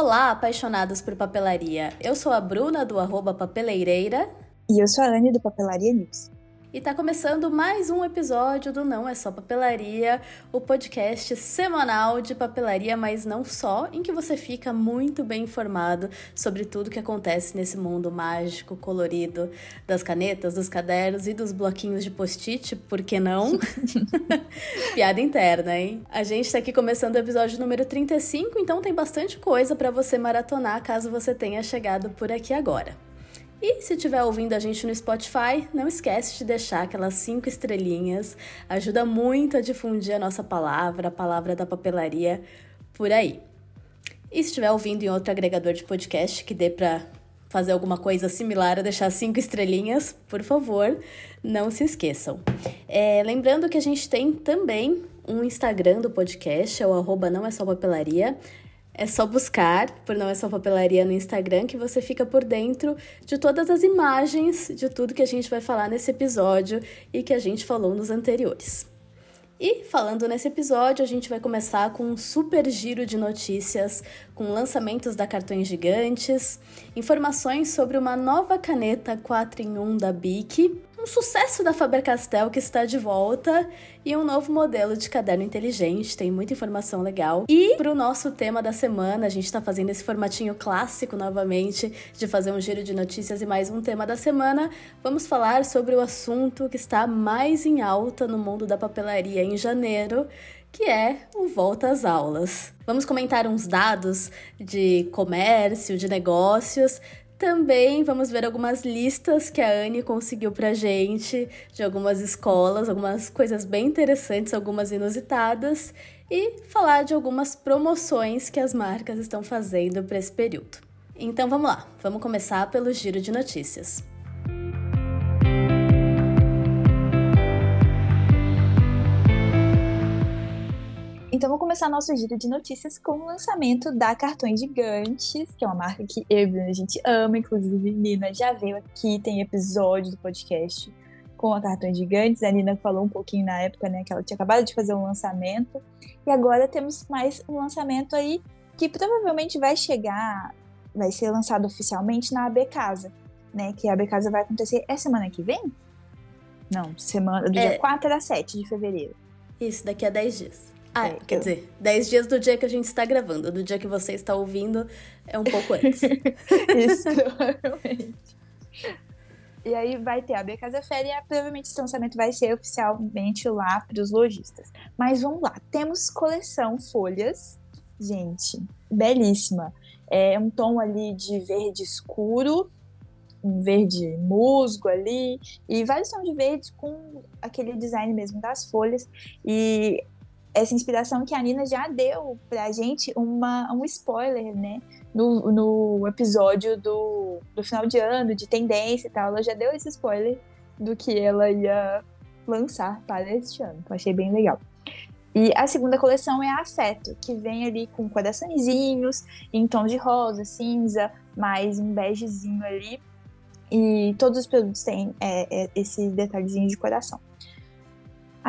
Olá, apaixonados por papelaria. Eu sou a Bruna do arroba Papeleireira. E eu sou a Anne do Papelaria News. E tá começando mais um episódio do Não é Só Papelaria, o podcast semanal de papelaria, mas não só, em que você fica muito bem informado sobre tudo que acontece nesse mundo mágico, colorido, das canetas, dos cadernos e dos bloquinhos de post-it, por que não? Piada interna, hein? A gente tá aqui começando o episódio número 35, então tem bastante coisa para você maratonar caso você tenha chegado por aqui agora. E se estiver ouvindo a gente no Spotify, não esquece de deixar aquelas cinco estrelinhas. Ajuda muito a difundir a nossa palavra, a palavra da papelaria por aí. E se estiver ouvindo em outro agregador de podcast que dê para fazer alguma coisa similar a deixar cinco estrelinhas, por favor, não se esqueçam. É, lembrando que a gente tem também um Instagram do podcast, é o arroba não é só papelaria. É só buscar por Não É Só Papelaria no Instagram que você fica por dentro de todas as imagens de tudo que a gente vai falar nesse episódio e que a gente falou nos anteriores. E falando nesse episódio, a gente vai começar com um super giro de notícias, com lançamentos da Cartões Gigantes, informações sobre uma nova caneta 4 em 1 da Bic, sucesso da Faber-Castell que está de volta e um novo modelo de caderno inteligente, tem muita informação legal. E para o nosso tema da semana, a gente está fazendo esse formatinho clássico novamente de fazer um giro de notícias e mais um tema da semana. Vamos falar sobre o assunto que está mais em alta no mundo da papelaria em janeiro, que é o volta às aulas. Vamos comentar uns dados de comércio, de negócios, também vamos ver algumas listas que a Anne conseguiu pra gente de algumas escolas, algumas coisas bem interessantes, algumas inusitadas e falar de algumas promoções que as marcas estão fazendo para esse período. Então vamos lá, vamos começar pelo giro de notícias. Então, vou começar nosso giro de notícias com o lançamento da Cartões Gigantes, que é uma marca que eu e a gente ama. Inclusive, Nina já veio aqui, tem episódio do podcast com a Cartões Gigantes. A Nina falou um pouquinho na época, né, que ela tinha acabado de fazer um lançamento. E agora temos mais um lançamento aí que provavelmente vai chegar, vai ser lançado oficialmente na AB Casa, né? Que a AB Casa vai acontecer é semana que vem? Não, semana do é. dia 4 a 7 de fevereiro. Isso, daqui a 10 dias. Ah, é, quer eu... dizer, 10 dias do dia que a gente está gravando. Do dia que você está ouvindo é um pouco antes. Isso, provavelmente. E aí vai ter a B Casa Féria e provavelmente esse lançamento vai ser oficialmente lá para os lojistas. Mas vamos lá, temos coleção folhas, gente, belíssima. É um tom ali de verde escuro, um verde musgo ali, e vários tons de verde com aquele design mesmo das folhas. E essa inspiração que a Nina já deu pra gente uma, um spoiler, né? No, no episódio do, do final de ano, de tendência e tal. Ela já deu esse spoiler do que ela ia lançar para este ano. Então, achei bem legal. E a segunda coleção é a Afeto, que vem ali com coraçõezinhos, em tons de rosa, cinza, mais um begezinho ali. E todos os produtos têm é, é, esse detalhezinho de coração.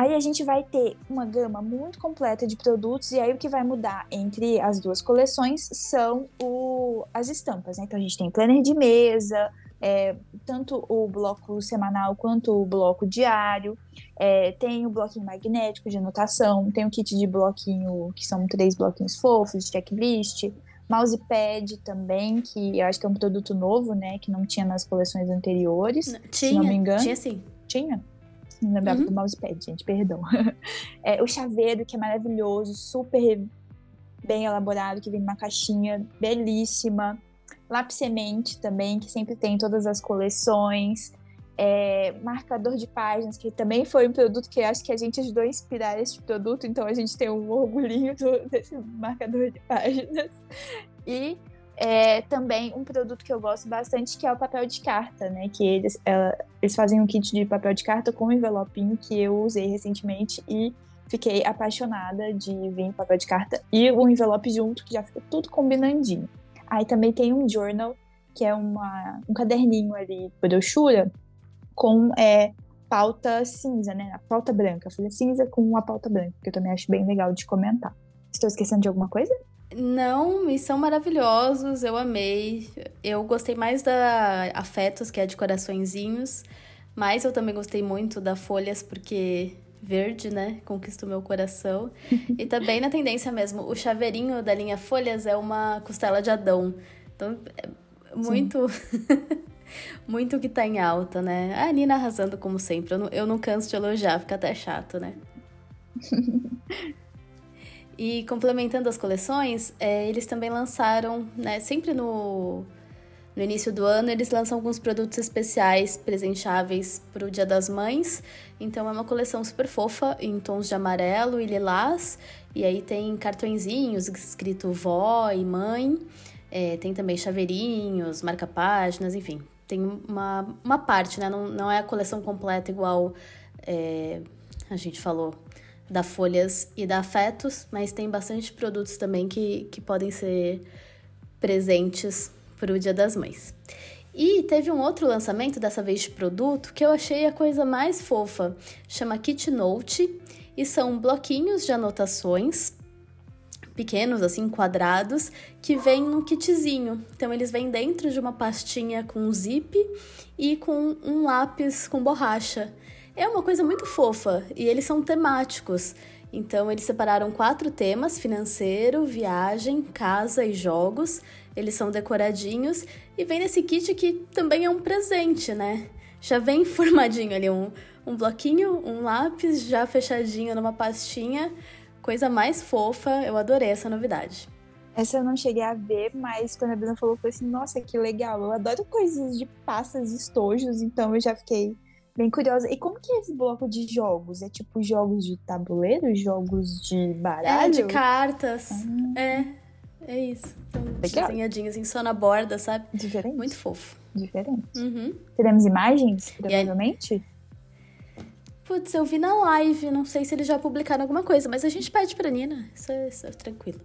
Aí a gente vai ter uma gama muito completa de produtos, e aí o que vai mudar entre as duas coleções são o, as estampas. Né? Então a gente tem planner de mesa, é, tanto o bloco semanal quanto o bloco diário, é, tem o bloquinho magnético de anotação, tem o kit de bloquinho, que são três bloquinhos fofos, de checklist, mousepad também, que eu acho que é um produto novo, né, que não tinha nas coleções anteriores, tinha, se não me engano. Tinha sim. Tinha? Não lembrava uhum. do mousepad, gente, perdão. É, o chaveiro, que é maravilhoso, super bem elaborado, que vem numa caixinha belíssima. Lápis semente também, que sempre tem em todas as coleções. É, marcador de páginas, que também foi um produto que acho que a gente ajudou a inspirar esse produto, então a gente tem um orgulhinho do, desse marcador de páginas. E é, também um produto que eu gosto bastante, que é o papel de carta, né? Que eles, é, eles fazem um kit de papel de carta com um envelopinho que eu usei recentemente e fiquei apaixonada de vir papel de carta e o envelope junto, que já fica tudo combinandinho. Aí também tem um journal, que é uma, um caderninho ali, brochura, com é, pauta cinza, né? A pauta branca, folha cinza com uma pauta branca, que eu também acho bem legal de comentar. Estou esquecendo de alguma coisa? Não, e são maravilhosos, eu amei. Eu gostei mais da Afetos, que é de coraçõezinhos, mas eu também gostei muito da Folhas, porque verde, né? Conquistou meu coração. e também na tendência mesmo, o chaveirinho da linha Folhas é uma costela de Adão. Então, é muito. muito que tá em alta, né? A Nina arrasando como sempre. Eu não, eu não canso de elogiar, fica até chato, né? E complementando as coleções, é, eles também lançaram, né, sempre no, no início do ano, eles lançam alguns produtos especiais presenteáveis para o Dia das Mães. Então é uma coleção super fofa em tons de amarelo e lilás. E aí tem cartõezinhos escrito vó e mãe. É, tem também chaveirinhos, marca-páginas, enfim. Tem uma, uma parte, né? Não, não é a coleção completa igual é, a gente falou da Folhas e da Afetos, mas tem bastante produtos também que, que podem ser presentes para o Dia das Mães. E teve um outro lançamento, dessa vez de produto, que eu achei a coisa mais fofa. Chama Kit Note e são bloquinhos de anotações pequenos, assim, quadrados, que vêm num kitzinho. Então, eles vêm dentro de uma pastinha com zip e com um lápis com borracha. É uma coisa muito fofa e eles são temáticos. Então, eles separaram quatro temas: financeiro, viagem, casa e jogos. Eles são decoradinhos e vem nesse kit que também é um presente, né? Já vem formadinho ali um, um bloquinho, um lápis já fechadinho numa pastinha. Coisa mais fofa, eu adorei essa novidade. Essa eu não cheguei a ver, mas quando a Bruna falou, eu falei assim: nossa, que legal. Eu adoro coisas de pastas e estojos, então eu já fiquei bem curiosa. E como que é esse bloco de jogos? É tipo jogos de tabuleiro, jogos de baralho? É, de cartas. Ah. É, é isso. Então, desenhadinhos assim, só na borda, sabe? Diferente. Muito fofo. Diferente. Uhum. Teremos imagens, provavelmente? Putz, eu vi na live, não sei se eles já publicaram alguma coisa, mas a gente pede pra Nina, isso é, isso é tranquilo.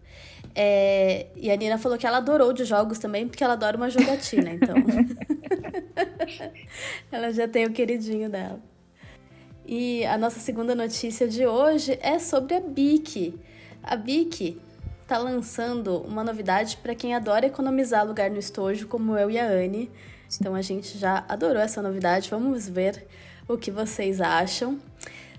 É, e a Nina falou que ela adorou de jogos também, porque ela adora uma jogatina, então. ela já tem o queridinho dela. E a nossa segunda notícia de hoje é sobre a Bic. A Bic tá lançando uma novidade para quem adora economizar lugar no estojo, como eu e a Anne. Então a gente já adorou essa novidade. Vamos ver o que vocês acham.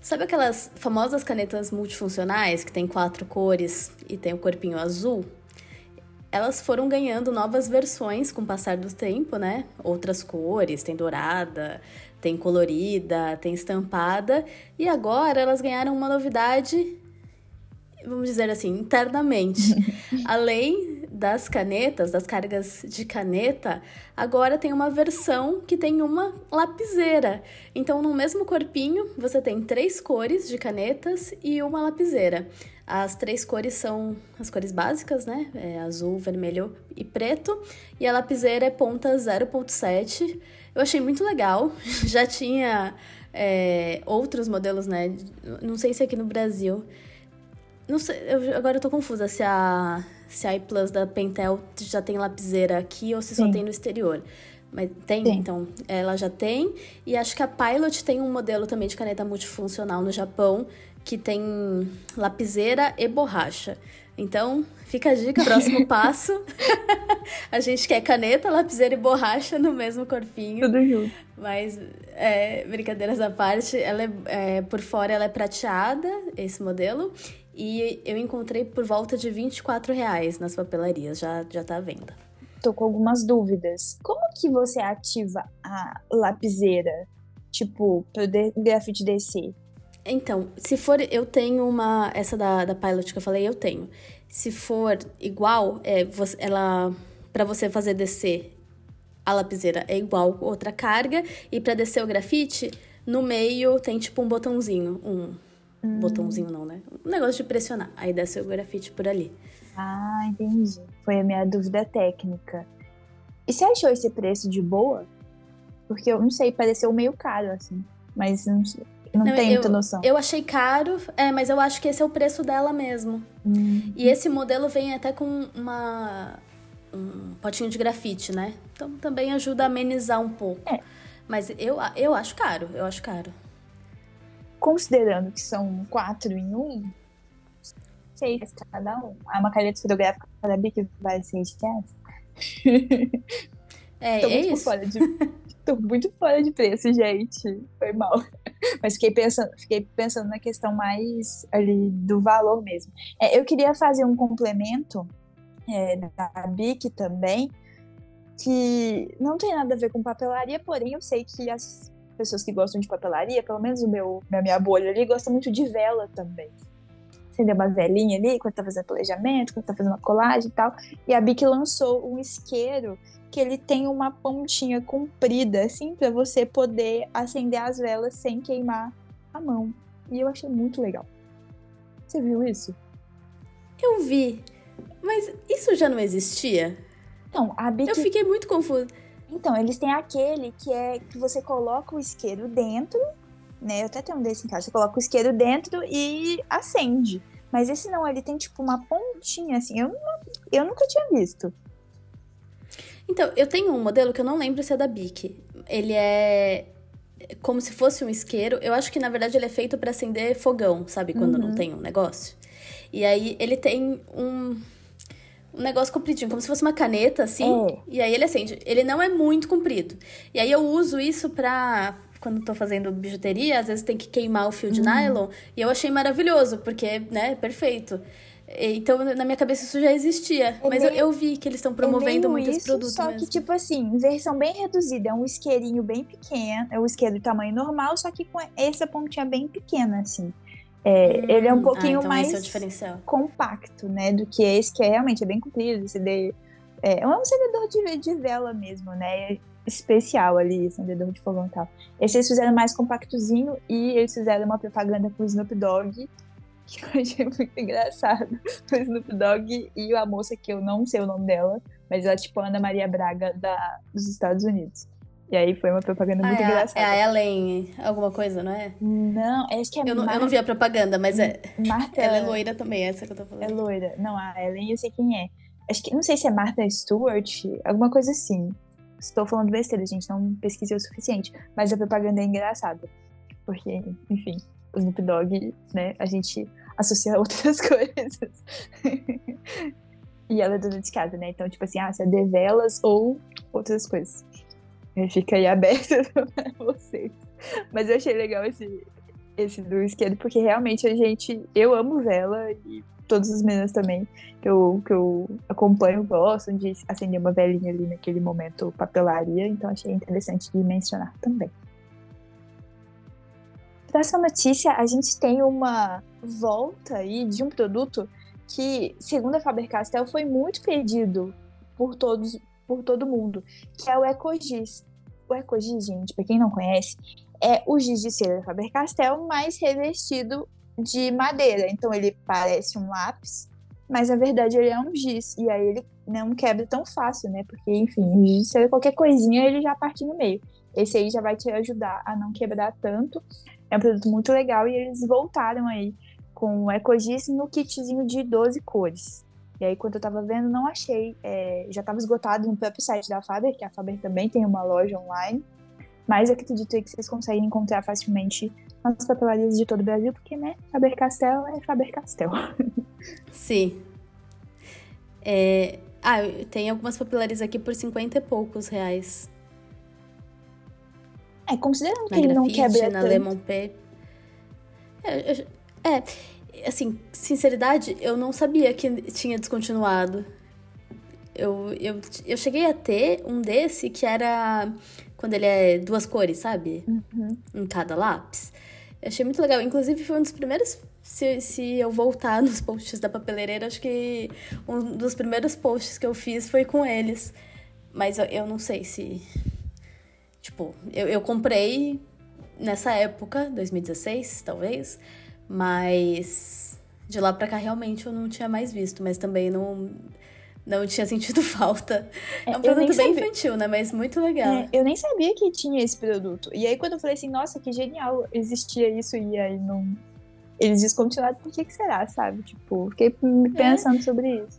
Sabe aquelas famosas canetas multifuncionais que tem quatro cores e tem o corpinho azul? Elas foram ganhando novas versões com o passar do tempo, né? Outras cores, tem dourada, tem colorida, tem estampada, e agora elas ganharam uma novidade, vamos dizer assim, internamente. Além das canetas, das cargas de caneta, agora tem uma versão que tem uma lapiseira. Então, no mesmo corpinho, você tem três cores de canetas e uma lapiseira. As três cores são as cores básicas, né? É azul, vermelho e preto. E a lapiseira é ponta 0.7. Eu achei muito legal. Já tinha é, outros modelos, né? Não sei se aqui no Brasil. Não sei, eu, agora eu tô confusa se a se a iPlus da Pentel já tem lapiseira aqui ou se Sim. só tem no exterior. Mas tem, Sim. então, ela já tem. E acho que a Pilot tem um modelo também de caneta multifuncional no Japão, que tem lapiseira e borracha. Então, fica a dica, próximo passo. a gente quer caneta, lapiseira e borracha no mesmo corpinho. Tudo junto. Mas, é, brincadeiras à parte, ela é, é, por fora ela é prateada, esse modelo. E eu encontrei por volta de 24 reais nas papelarias, já, já tá à venda. Tô com algumas dúvidas. Como que você ativa a lapiseira? Tipo, pro grafite descer? Então, se for, eu tenho uma. Essa da, da Pilot que eu falei, eu tenho. Se for igual, é, você, ela. para você fazer descer a lapiseira é igual outra carga. E para descer o grafite, no meio tem tipo um botãozinho, um Hum. Botãozinho não, né? Um negócio de pressionar. Aí desce o grafite por ali. Ah, entendi. Foi a minha dúvida técnica. E você achou esse preço de boa? Porque eu não sei, pareceu meio caro, assim. Mas não, sei, não, não tenho muita noção. Eu achei caro, é, mas eu acho que esse é o preço dela mesmo. Hum. E esse modelo vem até com uma um potinho de grafite, né? Então também ajuda a amenizar um pouco. É. Mas eu, eu acho caro, eu acho caro considerando que são quatro em um, seis cada um. É uma caneta fotográfica da Bic vai ser reais. É, Tô é muito isso. fora de. Tô muito fora de preço, gente. Foi mal. Mas fiquei pensando, fiquei pensando na questão mais ali do valor mesmo. É, eu queria fazer um complemento é, da Bic também, que não tem nada a ver com papelaria, porém eu sei que as pessoas que gostam de papelaria, pelo menos o meu, a minha bolha ali, gosta muito de vela também. Acender uma velinha ali quando tá fazendo planejamento, quando tá fazendo uma colagem e tal. E a Bic lançou um isqueiro que ele tem uma pontinha comprida, assim, para você poder acender as velas sem queimar a mão. E eu achei muito legal. Você viu isso? Eu vi. Mas isso já não existia? Então, a Bic. Eu fiquei muito confusa. Então, eles têm aquele que é que você coloca o isqueiro dentro, né? Eu até tenho um desse em casa. Você coloca o isqueiro dentro e acende. Mas esse não, ele tem tipo uma pontinha assim. Eu, não- eu nunca tinha visto. Então, eu tenho um modelo que eu não lembro se é da Bic. Ele é como se fosse um isqueiro. Eu acho que na verdade ele é feito pra acender fogão, sabe? Quando não tem um negócio. E aí ele tem um, um negócio compridinho, como se fosse uma caneta, assim. É. E aí ele acende. Ele não é muito comprido. E aí eu uso isso pra. Quando tô fazendo bijuteria, às vezes tem que queimar o fio Uhum. de nylon. E eu achei maravilhoso, porque, né, perfeito. Então, na minha cabeça isso já existia. É mas eu, meio- eu vi que eles estão promovendo é muitos isso, produtos Só mesmo. que, tipo assim, versão bem reduzida. É um isqueirinho bem pequeno. É um isqueiro de tamanho normal, só que com essa pontinha bem pequena, assim. É, ele é um Hum, pouquinho ah, então mais é o diferencial. compacto, né? Do que esse, que é realmente é bem comprido. Acender, é, é um acendedor de, de vela mesmo, né? É Especial ali, acendedor de fogão e tal. Esse eles fizeram mais compactozinho e eles fizeram uma propaganda com o Snoop Dogg, que eu achei muito engraçado. O Snoop Dogg e a moça que eu não sei o nome dela, mas ela é tipo a Ana Maria Braga da, dos Estados Unidos. E aí foi uma propaganda Ah, muito é, engraçada. é a Ellen, alguma coisa, não é? Não, acho que é Eu não, eu Mar- não vi a propaganda, mas é, Marta. ela é loira também, essa que eu tô É falando. loira. Não, a Ellen eu sei quem é. Acho que, não sei se é Martha Stewart, alguma coisa assim. Estou falando besteira, gente, não pesquisei o suficiente. Mas a propaganda é engraçada. Porque, enfim, o Snoop Dogg, né, a gente associa a outras coisas. e ela é dona de casa, né? Então, tipo assim, ah, se é de velas ou outras coisas. Fica aí aberto pra vocês. Mas eu achei legal esse, esse do esquerdo, porque realmente a gente. Eu amo vela e todas as meninas também que eu, que eu acompanho gostam de acender uma velinha ali naquele momento papelaria, então achei interessante de mencionar também. Próxima notícia, a gente tem uma volta aí de um produto que, segundo a Faber-Castell, foi muito pedido por todos, por todo mundo, que é o Ecogiz. O Ecogiz, gente, para quem não conhece, é o giz de cera da Faber-Castell, mas revestido de madeira. Então ele parece um lápis, mas na verdade ele é um giz. E aí ele não quebra tão fácil, né? Porque, enfim, o giz qualquer coisinha ele já parte no meio. Esse aí já vai te ajudar a não quebrar tanto. É um produto muito legal e eles voltaram aí com o Ecogiz no kitzinho de 12 cores. E aí, quando eu tava vendo, não achei. é, já tava esgotado no próprio site da Faber, que a Faber também tem uma loja online. Mas acredito que vocês conseguem encontrar facilmente nas papelarias de todo o Brasil, porque, né, Faber-Castell é Faber-Castell. Sim. É, Ah, tem algumas papelarias aqui por 50 e poucos reais. É, considerando que Na ele não Grafite, quebra na tanto. Lemon. É, eu- é, assim, sinceridade, eu não sabia que tinha descontinuado. Eu, eu, eu cheguei a ter um desse que era quando ele é duas cores, sabe? Uhum. Em cada lápis. Eu achei muito legal. Inclusive, foi um dos primeiros. Se, se eu voltar nos posts da papeleireira, acho que um dos primeiros posts que eu fiz foi com eles. Mas eu, eu não sei se. Tipo, eu, eu comprei nessa época, 2016, talvez. Mas de lá pra cá realmente eu não tinha mais visto. Mas também não. Não tinha sentido falta. É um eu nem produto bem sabia- infantil, né? Mas muito legal. É, eu nem sabia que tinha esse produto. E aí, quando eu falei assim, nossa, que genial, existia isso e aí não. Eles descontinuaram, por que, que será, sabe? Tipo, fiquei me pensando sobre isso.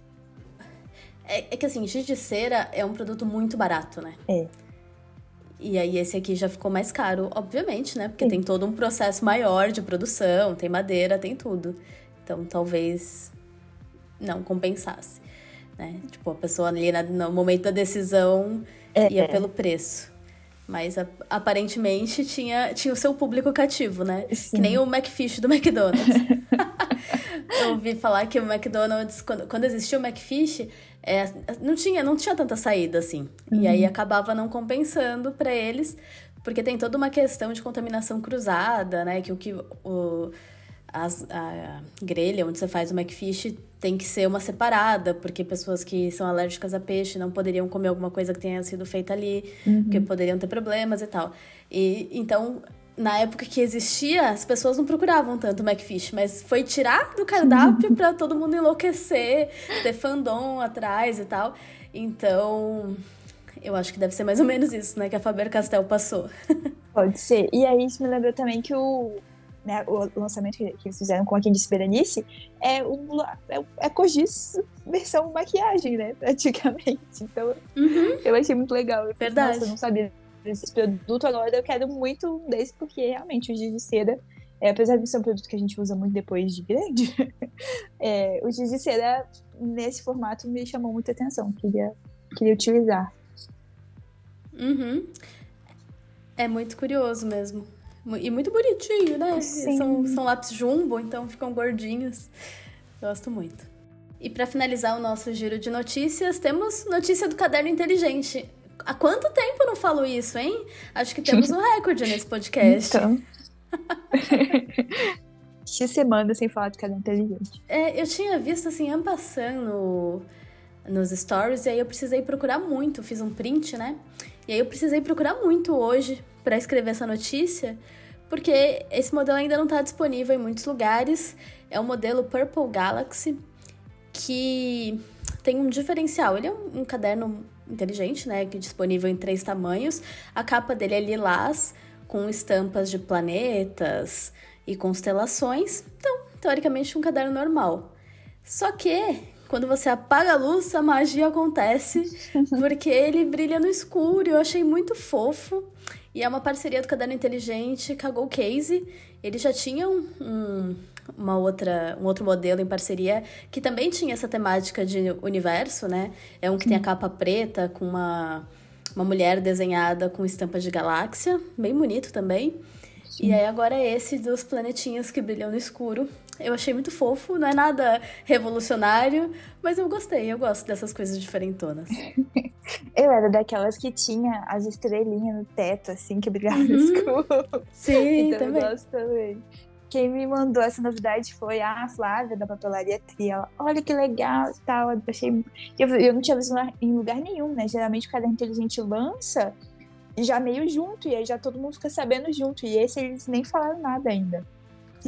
É, é que assim, giz de cera é um produto muito barato, né? É. E aí esse aqui já ficou mais caro, obviamente, né? Porque Sim. tem todo um processo maior de produção, tem madeira, tem tudo. Então talvez não compensasse. Né? Tipo, a pessoa ali no momento da decisão é, ia pelo preço. Mas a, aparentemente tinha, tinha o seu público cativo, né? Sim. Que nem o McFish do McDonald's. eu ouvi falar que o McDonald's, quando, quando existiu o McFish, é, não, tinha, não tinha tanta saída assim. Uhum. E aí uhum. acabava não compensando para eles, porque tem toda uma questão de contaminação cruzada, né? Que o que. O, as, a grelha onde você faz o McFish tem que ser uma separada, porque pessoas que são alérgicas a peixe não poderiam comer alguma coisa que tenha sido feita ali, uhum. porque poderiam ter problemas e tal. E então, na época que existia, as pessoas não procuravam tanto o McFish, mas foi tirar do cardápio para todo mundo enlouquecer, ter fandom atrás e tal. Então, eu acho que deve ser mais ou menos isso, né, que a Faber-Castell passou. Pode ser. E aí isso me lembrou também que o né, o lançamento que, eles fizeram com a Disse Berenice, é, um, é, é Cogis versão maquiagem, né, praticamente. Então, uhum. eu achei muito legal. Eu Verdade. Nossa, eu não sabia desse produto, agora eu quero muito desse, porque realmente o giz de cera, é, apesar de ser um produto que a gente usa muito depois de grande, é, o giz de cera, nesse formato, me chamou muita atenção, queria, queria utilizar. Uhum. É muito curioso mesmo. E muito bonitinho, né? São, são lápis jumbo, então ficam gordinhos. Gosto muito. E para finalizar o nosso giro de notícias, temos notícia do caderno inteligente. Há quanto tempo eu não falo isso, hein? Acho que temos um recorde nesse podcast. Então. X semana sem falar de caderno inteligente. É, eu tinha visto assim, passando nos stories, e aí eu precisei procurar muito. Fiz um print, né? E aí eu precisei procurar muito hoje para escrever essa notícia, porque esse modelo ainda não está disponível em muitos lugares. É o modelo Purple Galaxy, que tem um diferencial. Ele é um, um caderno inteligente, né? Que é disponível em três tamanhos. A capa dele é lilás, com estampas de planetas e constelações. Então, teoricamente, um caderno normal. Só que quando você apaga a luz, a magia acontece, porque ele brilha no escuro. Eu achei muito fofo. E é uma parceria do Caderno Inteligente com a Go Case. Eles já tinham um, uma outra, um outro modelo em parceria que também tinha essa temática de universo, né? É um que tem a capa preta com uma, uma mulher desenhada com estampa de galáxia, bem bonito também. Sim. E aí agora é esse dos planetinhas que brilham no escuro. Eu achei muito fofo, não é nada revolucionário, mas eu gostei, eu gosto dessas coisas diferentonas. eu era daquelas que tinha as estrelinhas no teto, assim, que brilhavam uhum. no escuro. Sim, então também. eu gosto também. Quem me mandou essa novidade foi a Flávia, da papelaria Tri. Ela, olha que legal e tal. Eu achei. Eu, eu não tinha visto em lugar nenhum, né? Geralmente o caderno inteligente lança já meio junto, e aí já todo mundo fica sabendo junto. E esse eles nem falaram nada ainda.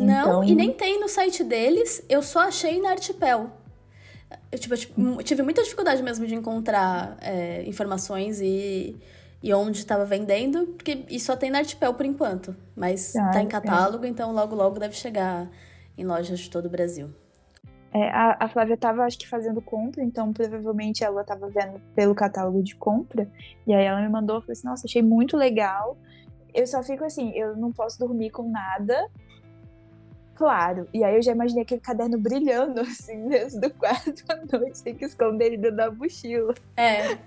Não, então... e nem tem no site deles, eu só achei na Artipel. Eu, tipo, eu tive muita dificuldade mesmo de encontrar é, informações e, e onde estava vendendo, porque e só tem na Artipel por enquanto. Mas ah, tá em catálogo, é. então logo logo deve chegar em lojas de todo o Brasil. É, a, a, Flávia estava, acho que, fazendo compra, então provavelmente ela estava vendo pelo catálogo de compra. E aí ela me mandou, falou assim: Nossa, achei muito legal. Eu só fico assim, eu não posso dormir com nada, claro. E aí eu já imaginei aquele caderno brilhando, assim, dentro do quarto à noite, tem que esconder ele dentro da mochila. É.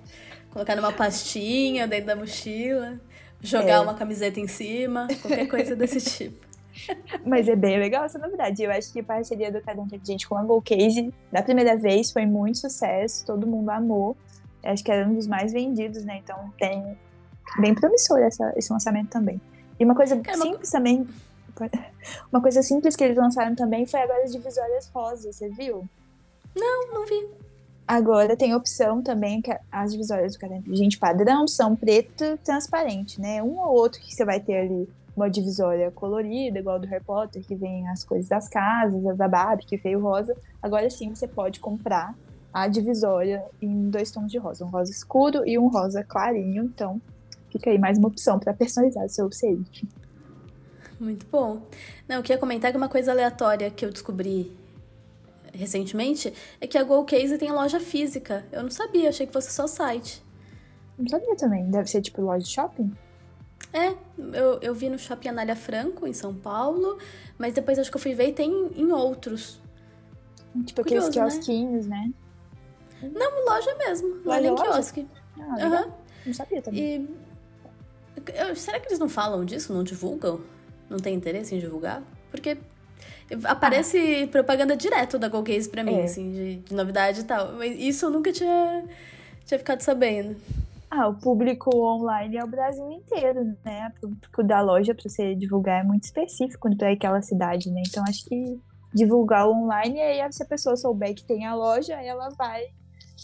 Colocar numa pastinha dentro da mochila, jogar é. uma camiseta em cima, qualquer coisa desse tipo. Mas é bem legal essa novidade. Eu acho que a parceria do Caderno Inteligente com a Go Case, da primeira vez, foi muito sucesso, todo mundo amou. Eu acho que era um dos mais vendidos, né? Então tem bem promissor essa, esse lançamento também. E uma coisa é simples uma... também, uma coisa simples que eles lançaram também foi agora as divisórias rosas, você viu? Não, não vi. Agora tem opção também que as divisórias do caderno inteligente padrão são preto transparente, né? Um ou outro que você vai ter ali uma divisória colorida, igual do Harry Potter, que vem as coisas das casas, a da Barbie, que veio rosa. Agora sim você pode comprar a divisória em dois tons de rosa, um rosa escuro e um rosa clarinho. Então, fica aí mais uma opção para personalizar o seu upside. Muito bom. Não, eu queria comentar que uma coisa aleatória que eu descobri recentemente é que a Go Case tem loja física. Eu não sabia, achei que fosse só site. Não sabia também. Deve ser tipo loja de shopping? É, eu, eu vi no Shopping Anália Franco, em São Paulo, mas depois acho que eu fui ver e tem em outros. Tipo aqueles Curioso, né? quiosquinhos, né? né? Não, loja mesmo. Loja, em quiosque. Ah. Uhum. Não sabia também. E... será que eles não falam disso? Não divulgam? Não tem interesse em divulgar? Porque aparece ah. propaganda direto da GoCase pra mim, é. assim, de, de, novidade e tal. Mas isso eu nunca tinha, tinha ficado sabendo. Ah, o público online é o Brasil inteiro, né? O público da loja para você divulgar é muito específico para aquela cidade, né? Então acho que divulgar online e aí se a pessoa souber que tem a loja, ela vai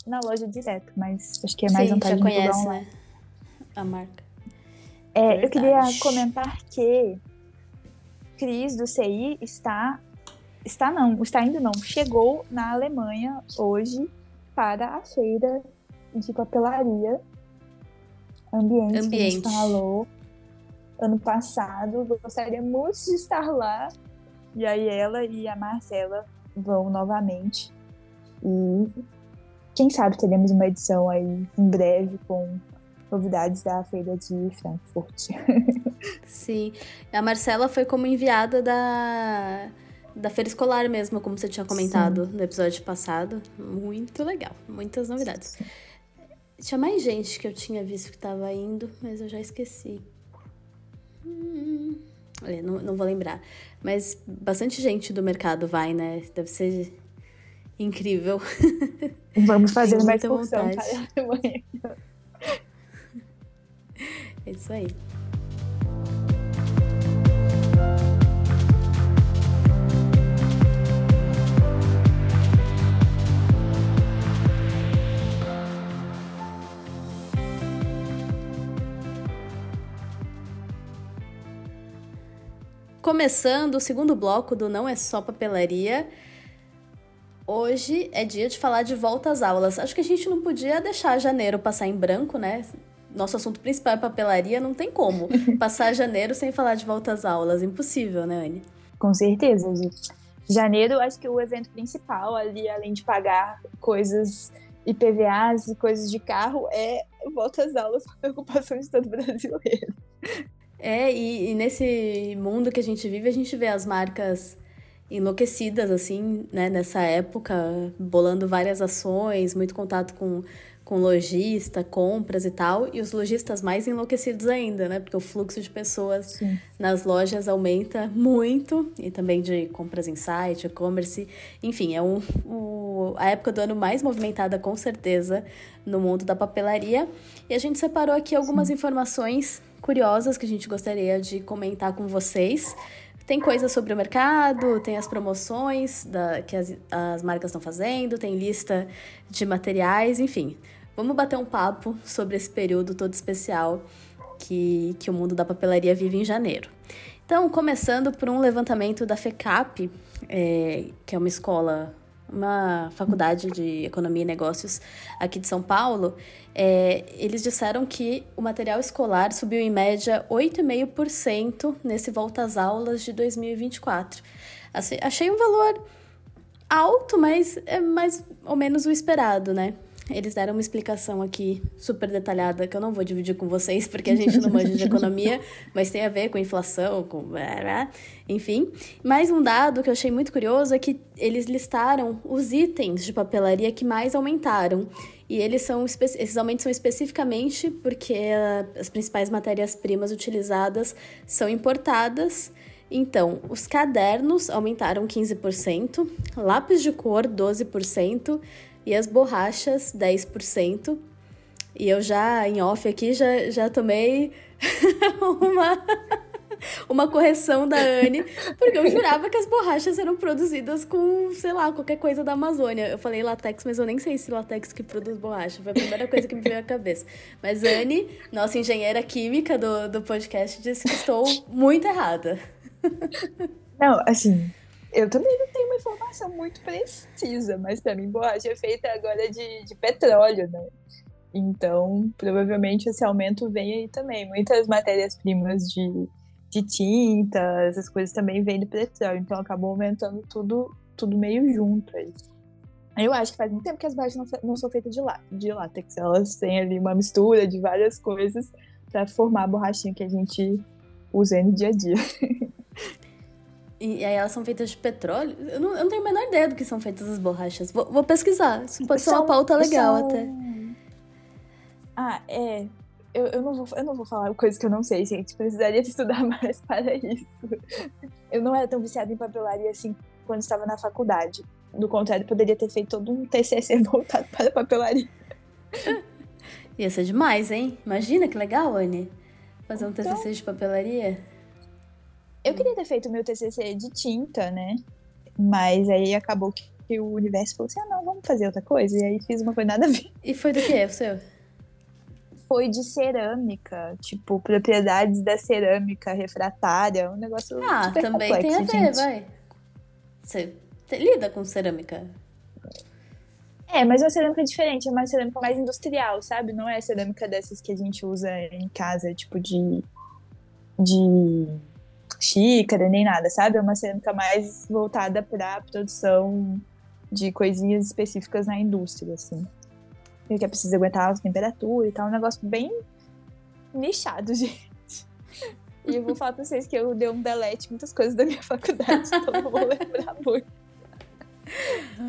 na loja direto. Mas acho que é mais Sim, vantagem já conhece, né? A marca. É, eu queria comentar que Cris do CI está está não, está indo não, chegou na Alemanha hoje para a feira de papelaria ambiente, ambiente. que a gente falou ano passado. Gostaria muito de estar lá. E aí ela e a Marcela vão novamente. E quem sabe teremos uma edição aí em breve com novidades da feira de Frankfurt. Sim. A Marcela foi como enviada da da feira escolar mesmo, como você tinha comentado Sim. no episódio passado. Muito legal, muitas novidades. Sim. Tinha mais gente que eu tinha visto que tava indo, mas eu já esqueci. Hum, olha, não, não vou lembrar. Mas bastante gente do mercado vai, né? Deve ser incrível. Vamos fazer uma excursão É isso aí. Começando o segundo bloco do Não é Só Papelaria. Hoje é dia de falar de volta às aulas. Acho que a gente não podia deixar janeiro passar em branco, né? Nosso assunto principal é papelaria, não tem como passar janeiro sem falar de volta às aulas. Impossível, né, Anne? Com certeza, gente. Janeiro, acho que o evento principal ali, além de pagar coisas IPVAs e coisas de carro, é volta às aulas, preocupação de todo brasileiro. É, e, e, nesse mundo que a gente vive, a gente vê as marcas enlouquecidas, assim, né, nessa época, bolando várias ações, muito contato com, com lojista, compras e tal, e os lojistas mais enlouquecidos ainda, né, porque o fluxo de pessoas Sim. nas lojas aumenta muito, e também de compras em site, e-commerce, enfim, é um, um, a época do ano mais movimentada, com certeza, no mundo da papelaria, e a gente separou aqui algumas Sim. informações curiosas que a gente gostaria de comentar com vocês. Tem coisas sobre o mercado, tem as promoções da, que as, as marcas estão fazendo, tem lista de materiais, enfim. Vamos bater um papo sobre esse período todo especial que, que o mundo da papelaria vive em janeiro. Então, começando por um levantamento da FECAP, é, que é uma escola uma faculdade de economia e negócios aqui de São Paulo, é, eles disseram que o material escolar subiu em média 8,5% nesse volta às aulas de 2024. Achei um valor alto, mas é mais ou menos o esperado, né? Eles deram uma explicação aqui super detalhada que eu não vou dividir com vocês porque a gente não manja de economia, mas tem a ver com inflação, com. Enfim. Mais um dado que eu achei muito curioso é que eles listaram os itens de papelaria que mais aumentaram. E eles são esses aumentos são especificamente porque as principais matérias-primas utilizadas são importadas. Então, os cadernos aumentaram 15%, lápis de cor 12%, e as borrachas 10%. E eu já, em off aqui, já, já tomei uma, uma correção da Anne, porque eu jurava que as borrachas eram produzidas com, sei lá, qualquer coisa da Amazônia. Eu falei latex, mas eu nem sei se latex que produz borracha. Foi a primeira coisa que me veio à cabeça. Mas Anne, nossa engenheira química do, do podcast, disse que estou muito errada. Não, assim, eu também não tenho uma informação muito precisa, mas para mim borracha é feita agora de, de petróleo, né? Então, provavelmente esse aumento vem aí também. Muitas matérias-primas de, de tinta, essas coisas também vêm do petróleo, então acabou aumentando tudo, tudo meio junto aí. Eu acho que faz muito tempo que as borrachas não, não são feitas de, lá, de látex, elas têm ali uma mistura de várias coisas para formar a borrachinha que a gente usa no dia a dia. E aí elas são feitas de petróleo? Eu não, eu não tenho a menor ideia do que são feitas as borrachas. Vou, vou pesquisar. Isso pode são, ser uma pauta legal são... até. Ah, é. Eu, eu, não vou, eu não vou falar coisas que eu não sei, gente. Precisaria estudar mais para isso. Eu não era tão viciada em papelaria assim quando estava na faculdade. Do contrário, poderia ter feito todo um TCC voltado para papelaria. Ia ser demais, hein? Imagina que legal, Anne. Fazer um TCC então... de papelaria. Eu queria ter feito meu TCC de tinta, né? Mas aí acabou que o universo falou assim: ah, não, vamos fazer outra coisa. E aí fiz uma coisa nada a ver. E foi do que o seu? Foi de cerâmica, tipo, propriedades da cerâmica refratária, um negócio Ah, também complexo, tem a ver, gente. vai. Você lida com cerâmica? É, mas é uma cerâmica diferente, é uma cerâmica mais industrial, sabe? Não é cerâmica dessas que a gente usa em casa, tipo de. de xícara, nem nada, sabe? É uma cerâmica mais voltada para produção de coisinhas específicas na indústria, assim. Que é preciso aguentar a temperatura e tal, um negócio bem nichado, gente. E eu vou falar pra vocês que eu dei um delete muitas coisas da minha faculdade, então não vou lembrar muito.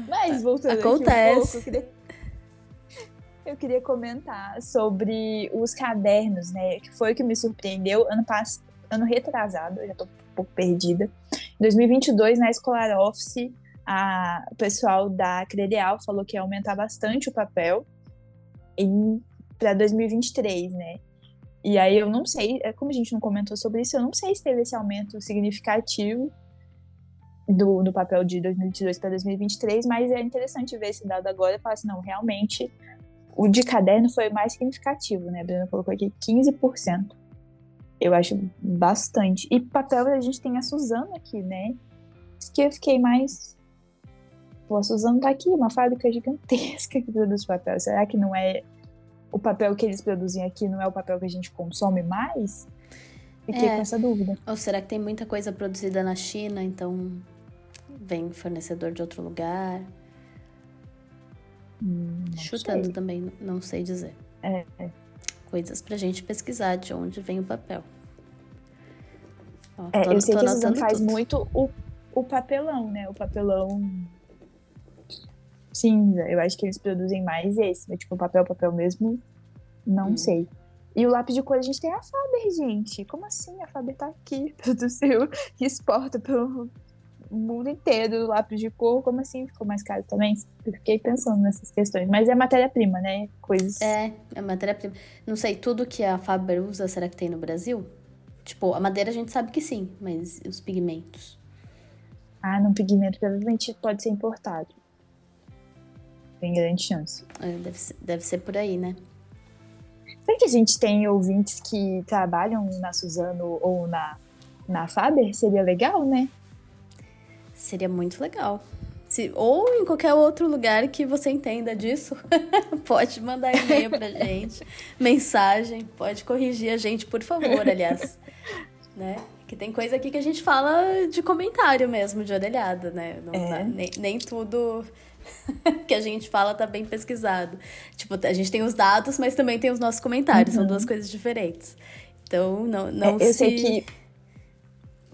Mas voltando Acontece. aqui um pouco, eu queria, eu queria comentar sobre os cadernos, né? Que foi o que me surpreendeu ano passado ano retrasado, já tô um pouco perdida. Em 2022, na Escolar Office, a, o pessoal da Credeal falou que ia aumentar bastante o papel para 2023, né? E aí eu não sei, é como a gente não comentou sobre isso, eu não sei se teve esse aumento significativo do, do papel de 2022 para 2023, mas é interessante ver esse dado agora e falar assim, não, realmente o de caderno foi mais significativo, né? A Bruna colocou aqui 15%. Eu acho bastante. E papel a gente tem a Suzana aqui, né? Isso que eu fiquei mais. Pô, a Suzana tá aqui, uma fábrica gigantesca que produz papel. Será que não é o papel que eles produzem aqui, não é o papel que a gente consome mais? Fiquei é. com essa dúvida. Ou será que tem muita coisa produzida na China, então vem fornecedor de outro lugar? Hum, Chutando sei. também, não sei dizer. É, coisas pra gente pesquisar de onde vem o papel. Ó, é, tô, eu sei que a Suzana faz tudo. muito o, o papelão, né? O papelão cinza. Eu acho que eles produzem mais esse, né? Tipo, papel, papel mesmo, não hum. sei. E o lápis de cor a gente tem a Faber, gente. Como assim? A Faber tá aqui, produziu e exporta pelo, mundo inteiro lápis de cor, como assim ficou mais caro também? Eu fiquei pensando nessas questões. Mas é matéria-prima, né? Coisas. É, é matéria-prima. Não sei, tudo que a Faber usa, será que tem no Brasil? Tipo, a madeira a gente sabe que sim, mas os pigmentos? Ah, não, pigmento provavelmente pode ser importado. Tem grande chance. É, deve, ser, deve ser por aí, né? Será que a gente tem ouvintes que trabalham na Suzano ou na, na Faber? Seria legal, né? Seria muito legal. Se, ou em qualquer outro lugar que você entenda disso, pode mandar e-mail pra gente, mensagem, pode corrigir a gente, por favor, aliás. né? Que tem coisa aqui que a gente fala de comentário mesmo, de orelhada, né? Não, é. nem, nem tudo que a gente fala tá bem pesquisado. Tipo, a gente tem os dados, mas também tem os nossos comentários, uhum. são duas coisas diferentes. Então, não, não é, eu se... sei que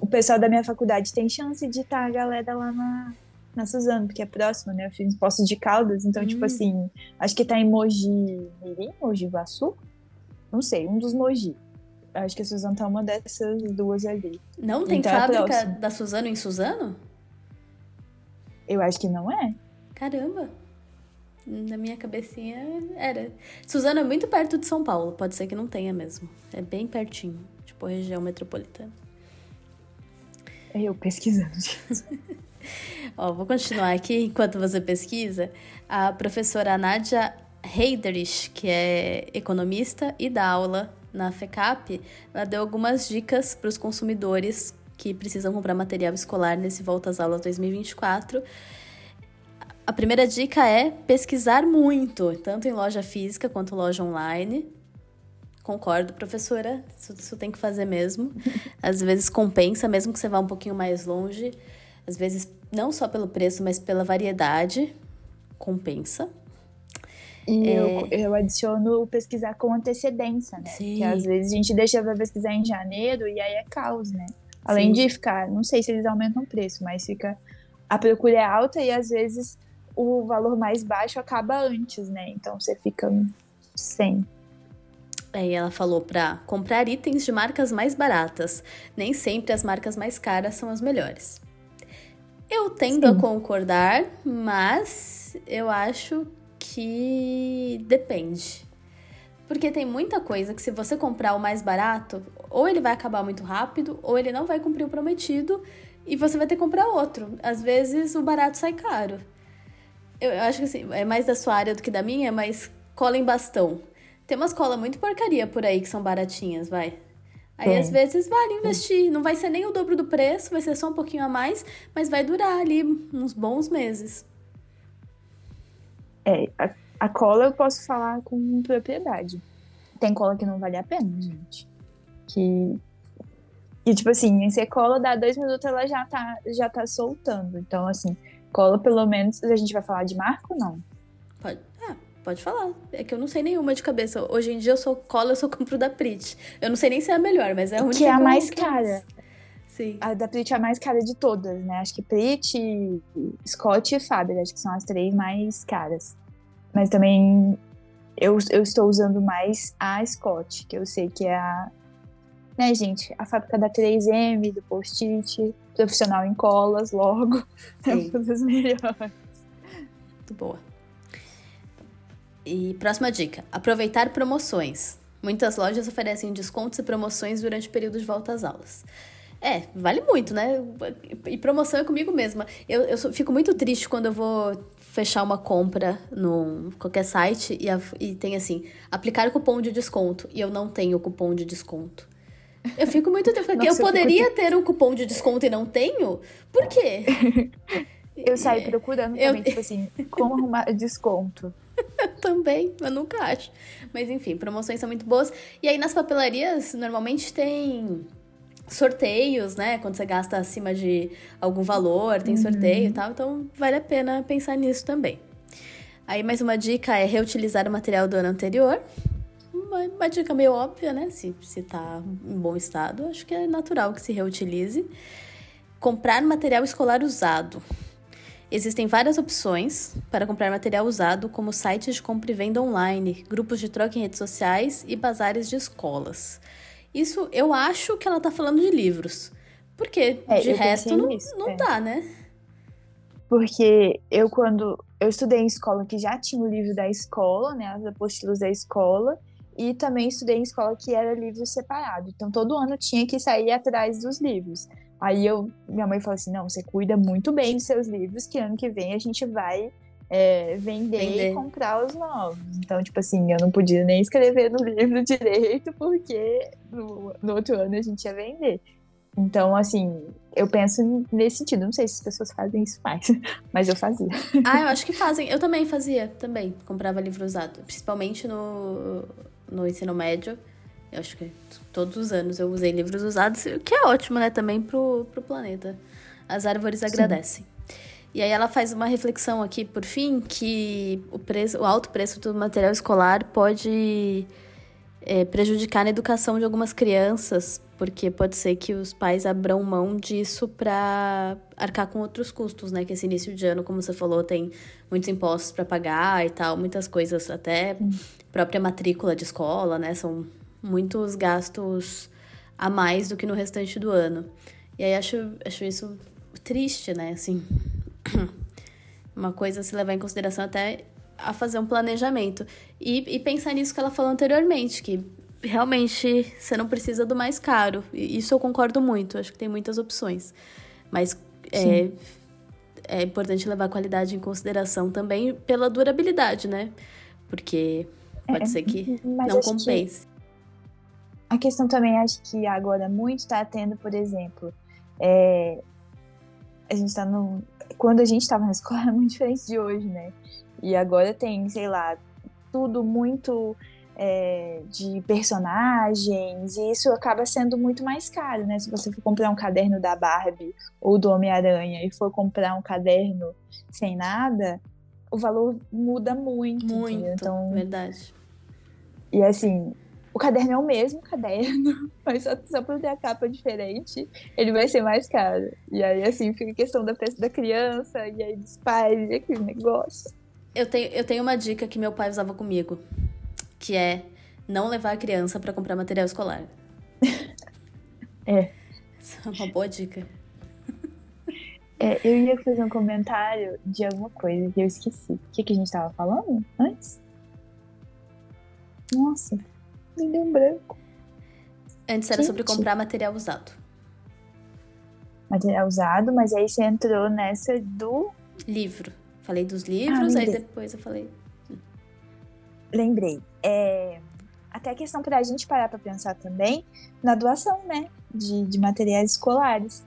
o pessoal da minha faculdade tem chance de estar a galera lá na, na Suzano, porque é próximo, né? Eu fiz em Poços de Caldas, então, tipo hum. tipo assim, acho que tá em Mogi Mirim, Mogi Guaçu? Não sei, um dos Mogi. Acho que a Suzano tá uma dessas duas ali. Não tem então é fábrica é da Suzano em Suzano? Eu acho que não é. Caramba! Na minha cabecinha era. Suzano é muito perto de São Paulo, pode ser que não tenha mesmo. É bem pertinho, tipo região metropolitana. Eu pesquisando. Ó, vou continuar aqui enquanto você pesquisa. A professora Nádia Heiderich, que é economista e dá aula na FECAP, ela deu algumas dicas para os consumidores que precisam comprar material escolar nesse Volta às Aulas 2024. A primeira dica é pesquisar muito, tanto em loja física quanto loja online. Concordo, professora. Isso, isso tem que fazer mesmo. Às vezes compensa, mesmo que você vá um pouquinho mais longe. Às vezes, não só pelo preço, mas pela variedade. Compensa. E é... eu, eu adiciono pesquisar com antecedência, né? Sim. Porque às vezes a gente deixa pra pesquisar em janeiro e aí é caos, né? Além Sim. de ficar, não sei se eles aumentam o preço, mas fica a procura é alta e às vezes o valor mais baixo acaba antes, né? Então você fica sem. Aí ela falou para comprar itens de marcas mais baratas. Nem sempre as marcas mais caras são as melhores. Eu tendo Sim. a concordar, mas eu acho que depende. Porque tem muita coisa que se você comprar o mais barato, ou ele vai acabar muito rápido, ou ele não vai cumprir o prometido e você vai ter que comprar outro. Às vezes o barato sai caro. Eu, eu acho que assim, é mais da sua área do que da minha, mas cola em bastão. Tem umas colas muito porcaria por aí que são baratinhas, vai. Aí é. às vezes vale investir. Não vai ser nem o dobro do preço, vai ser só um pouquinho a mais, mas vai durar ali uns bons meses. É, a, a cola eu posso falar com propriedade. Tem cola que não vale a pena, gente. Que. E tipo assim, se cola dá dois minutos, ela já tá, já tá soltando. Então, assim, cola pelo menos. A gente vai falar de marca ou não? Pode. Falar. É que eu não sei nenhuma de cabeça. Hoje em dia eu sou cola, eu sou compro da Prit. Eu não sei nem se é a melhor, mas é a única. Que é a mais cara. Sim. A da Prit é a mais cara de todas, né? Acho que Prit, Scott e Faber, acho que são as três mais caras. Mas também eu, eu estou usando mais a Scott, que eu sei que é a. Né, gente? A fábrica da 3M, do Post-it, profissional em colas, logo. É uma das melhores. Muito boa. E próxima dica: aproveitar promoções. Muitas lojas oferecem descontos e promoções durante o período de volta às aulas. É, vale muito, né? E promoção é comigo mesma. Eu, eu fico muito triste quando eu vou fechar uma compra no qualquer site e, a, e tem assim, aplicar cupom de desconto e eu não tenho cupom de desconto. Eu fico muito tempo porque eu poderia ter um cupom de desconto e não tenho? Por quê? eu saio é, procurando também, eu... tipo assim, como arrumar desconto. também, eu nunca acho. Mas enfim, promoções são muito boas. E aí nas papelarias, normalmente tem sorteios, né? Quando você gasta acima de algum valor, tem uhum. sorteio e tal. Então, vale a pena pensar nisso também. Aí, mais uma dica é reutilizar o material do ano anterior. Uma, uma dica meio óbvia, né? Se, se tá em bom estado, acho que é natural que se reutilize. Comprar material escolar usado. Existem várias opções para comprar material usado, como sites de compra e venda online, grupos de troca em redes sociais e bazares de escolas. Isso eu acho que ela tá falando de livros. Porque é, de resto não, nisso, não é. dá, né? Porque eu, quando eu estudei em escola que já tinha o livro da escola, né? Os apostilos da escola, e também estudei em escola que era livro separado. Então todo ano tinha que sair atrás dos livros. Aí eu, minha mãe falou assim: não, você cuida muito bem dos seus livros, que ano que vem a gente vai é, vender, vender, e comprar os novos. Então, tipo assim, eu não podia nem escrever no livro direito, porque no, no outro ano a gente ia vender. Então, assim, eu penso nesse sentido. Não sei se as pessoas fazem isso mais, mas eu fazia. Ah, eu acho que fazem. Eu também fazia, também. Comprava livro usado. Principalmente no, no ensino médio. Eu acho que todos os anos eu usei livros usados, o que é ótimo, né, também pro, pro planeta. As árvores Sim. agradecem. E aí ela faz uma reflexão aqui, por fim, que o, preço, o alto preço do material escolar pode é, prejudicar na educação de algumas crianças, porque pode ser que os pais abram mão disso para arcar com outros custos, né? Que esse início de ano, como você falou, tem muitos impostos para pagar e tal, muitas coisas, até própria matrícula de escola, né? São muitos gastos a mais do que no restante do ano. E aí acho, acho isso triste, né? Assim, uma coisa a se levar em consideração até a fazer um planejamento. E, e pensar nisso que ela falou anteriormente, que realmente você não precisa do mais caro. Isso eu concordo muito, acho que tem muitas opções. Mas é, é importante levar a qualidade em consideração também pela durabilidade, né? Porque pode é, ser que não compense. Que a questão também acho que agora muito está tendo, por exemplo, é, a gente está no, quando a gente estava na escola era muito diferente de hoje, né? E agora tem, sei lá, tudo muito é, de personagens, e isso acaba sendo muito mais caro, né? Se você for comprar um caderno da Barbie ou do Homem-Aranha e for comprar um caderno sem nada, o valor muda muito. Muito, então, verdade. E assim, o caderno é o mesmo caderno, mas só, só por ter a capa diferente, ele vai ser mais caro. E aí, assim, fica a questão da, da criança, e aí dos pais, e aquele negócio. Eu tenho, eu tenho uma dica que meu pai usava comigo, que é não levar a criança para comprar material escolar. é. Isso é uma boa dica. É, eu ia fazer um comentário de alguma coisa que eu esqueci. O que, que a gente tava falando antes? Nossa, me deu um branco. Antes era gente. sobre comprar material usado. Material usado, mas aí você entrou nessa do. Livro. Falei dos livros, ah, aí depois eu falei. Lembrei. É, até a questão para a gente parar para pensar também na doação, né? De, de materiais escolares.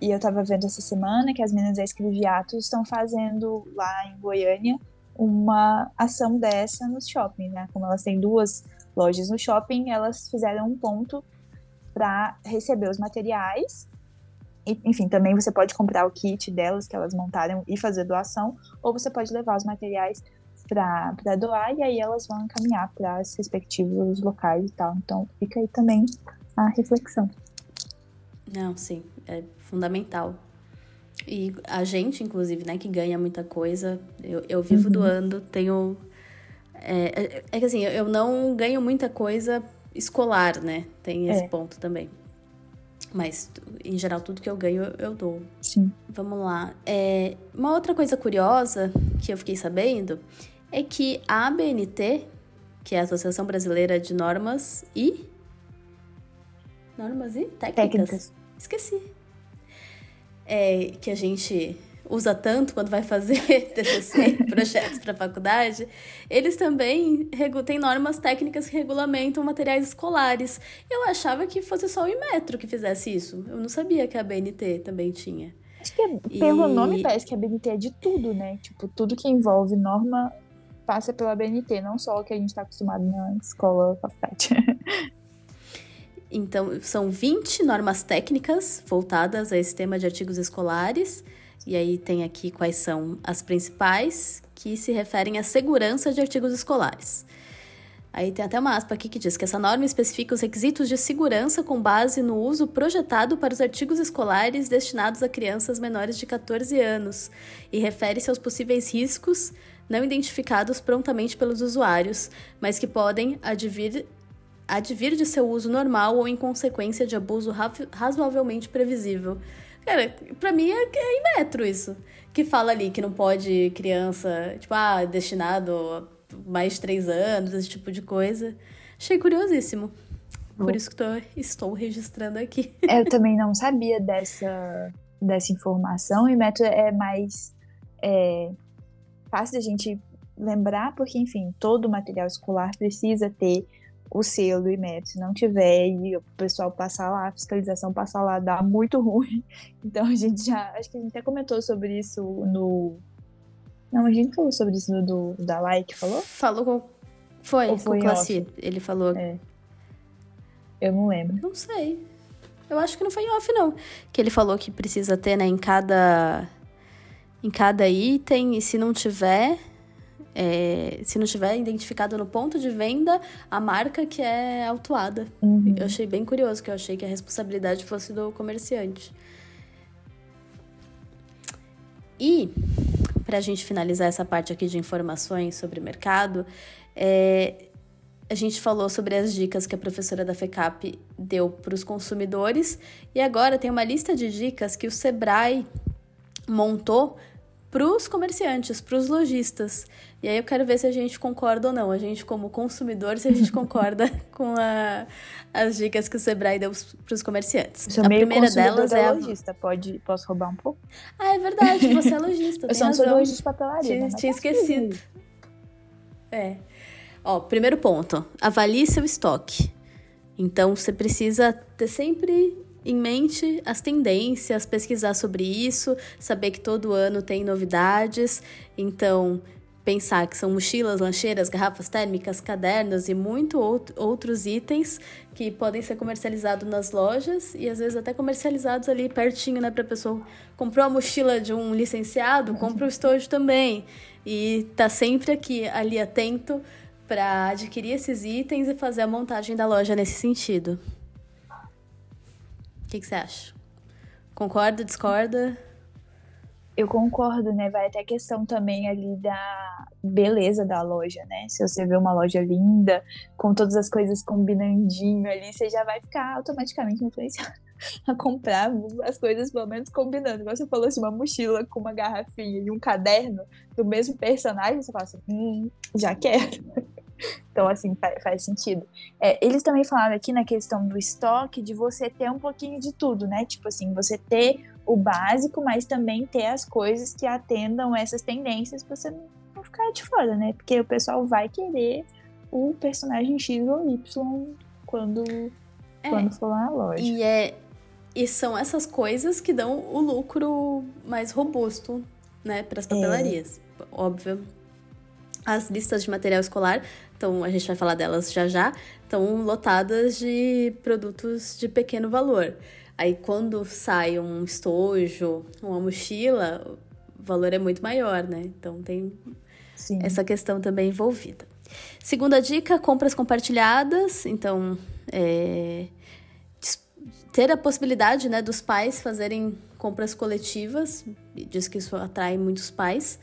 E eu tava vendo essa semana que as meninas da Escreviato estão fazendo lá em Goiânia uma ação dessa nos shopping, né? Como elas têm duas lojas no shopping, elas fizeram um ponto para receber os materiais. E, enfim, também você pode comprar o kit delas que elas montaram e fazer doação, ou você pode levar os materiais para doar e aí elas vão encaminhar para os respectivos locais e tal. Então fica aí também a reflexão. Não, sim, é fundamental. E a gente, inclusive, né, que ganha muita coisa, eu, eu vivo uhum. doando, tenho. É, é, é, que assim, eu não ganho muita coisa escolar, né? Tem esse é. ponto também. Mas, em geral, tudo que eu ganho, eu dou. Sim. Vamos lá. É, uma outra coisa curiosa que eu fiquei sabendo é que a ABNT, que é a Associação Brasileira de Normas e. Normas e técnicas. técnicas. Esqueci é, que a gente usa tanto quando vai fazer TCC, projetos para faculdade, eles também têm normas técnicas que regulamentam materiais escolares. Eu achava que fosse só o Inmetro que fizesse isso. Eu não sabia que a BNT também tinha. Acho que é, pelo e... nome parece que a BNT é de tudo, né? Tipo, tudo que envolve norma passa pela BNT, não só o que a gente está acostumado na escola faculdade. Então, são 20 normas técnicas voltadas a esse tema de artigos escolares. E aí tem aqui quais são as principais que se referem à segurança de artigos escolares. Aí tem até uma aspa aqui que diz que essa norma especifica os requisitos de segurança com base no uso projetado para os artigos escolares destinados a crianças menores de 14 anos e refere-se aos possíveis riscos não identificados prontamente pelos usuários, mas que podem advir advir de seu uso normal ou em consequência de abuso razoavelmente previsível. Cara, pra mim é, é em metro isso. Que fala ali que não pode criança, tipo, ah, destinado a mais de três anos, esse tipo de coisa. Achei curiosíssimo. Por isso que tô, estou registrando aqui. Eu também não sabia dessa, dessa informação, e metro é mais é, fácil da gente lembrar, porque, enfim, todo material escolar precisa ter o selo do IMET. Se não tiver e o pessoal passar lá, a fiscalização passar lá, dá muito ruim. Então a gente já. Acho que a gente até comentou sobre isso no. Não, a gente falou sobre isso no do, da Like, falou? Falou com. Foi, Ou foi com o Classi. Ele falou. É. Eu não lembro. Não sei. Eu acho que não foi em off, não. Que ele falou que precisa ter, né, em cada. Em cada item, e se não tiver, é, se não tiver identificado no ponto de venda a marca que é autuada. Uhum. Eu achei bem curioso, que eu achei que a responsabilidade fosse do comerciante. E, para a gente finalizar essa parte aqui de informações sobre mercado, é, a gente falou sobre as dicas que a professora da FECAP deu para os consumidores e agora tem uma lista de dicas que o Sebrae montou para os comerciantes, para os lojistas. E aí eu quero ver se a gente concorda ou não. A gente, como consumidor, se a gente concorda com a, as dicas que o Sebrae deu para os comerciantes. Eu sou a primeira delas é a lojista. Pode, posso roubar um pouco? Ah, é verdade. Você é lojista. eu sou, sou lojista de papelaria. Tinha, tinha esquecido. É. Ó, primeiro ponto. Avalie seu estoque. Então, você precisa ter sempre em mente as tendências, pesquisar sobre isso, saber que todo ano tem novidades. Então, pensar que são mochilas, lancheiras, garrafas térmicas, cadernos e muito outros itens que podem ser comercializados nas lojas e às vezes até comercializados ali pertinho, né, para pessoa comprou a mochila de um licenciado, compra o estojo também e tá sempre aqui ali atento para adquirir esses itens e fazer a montagem da loja nesse sentido. O que, que você acha? Concorda, discorda? Eu concordo, né? Vai até a questão também ali da beleza da loja, né? Se você vê uma loja linda, com todas as coisas combinandinho ali, você já vai ficar automaticamente influenciado a comprar as coisas, pelo menos combinando. Você falou assim, uma mochila com uma garrafinha e um caderno do mesmo personagem, você fala assim, hum, já quero. Então, assim, faz, sentido. É, eles também falaram aqui na questão do estoque de você ter um pouquinho de tudo, né? Tipo assim, você ter o básico, mas também ter as coisas que atendam essas tendências pra você não ficar de fora, né? Porque o pessoal vai querer o personagem X ou Y quando, é, quando for lá na loja. E é, e são essas coisas que dão o lucro mais robusto, né, para as é. papelarias. É. Óbvio. As listas de material escolar, então a gente vai falar delas já já, estão lotadas de produtos de pequeno valor. Aí quando sai um estojo, uma mochila, o valor é muito maior, né? Então tem Sim. essa questão também envolvida. Segunda dica, compras compartilhadas. Então, é, ter a possibilidade né, dos pais fazerem compras coletivas, diz que isso atrai muitos pais.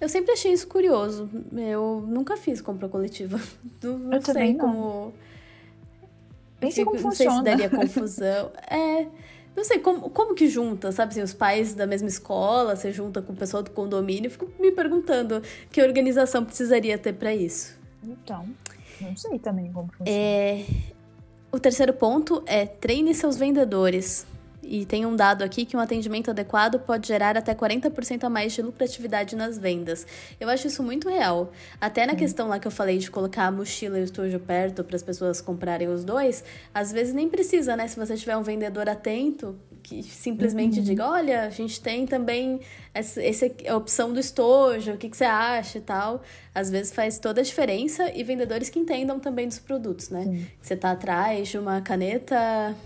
Eu sempre achei isso curioso. Eu nunca fiz compra coletiva. Não, não eu sei também como. Não. Nem sei como não funciona. sei se daria confusão. é. Não sei, como, como que junta, sabe assim, os pais da mesma escola, você junta com o pessoal do condomínio, fico me perguntando que organização precisaria ter para isso. Então, não sei também como funciona. É, o terceiro ponto é treine seus vendedores. E tem um dado aqui que um atendimento adequado pode gerar até 40% a mais de lucratividade nas vendas. Eu acho isso muito real. Até na hum. questão lá que eu falei de colocar a mochila e o estojo perto para as pessoas comprarem os dois, às vezes nem precisa, né? Se você tiver um vendedor atento, que simplesmente uhum. diga: olha, a gente tem também essa, essa a opção do estojo, o que, que você acha e tal. Às vezes faz toda a diferença e vendedores que entendam também dos produtos, né? Você tá atrás de uma caneta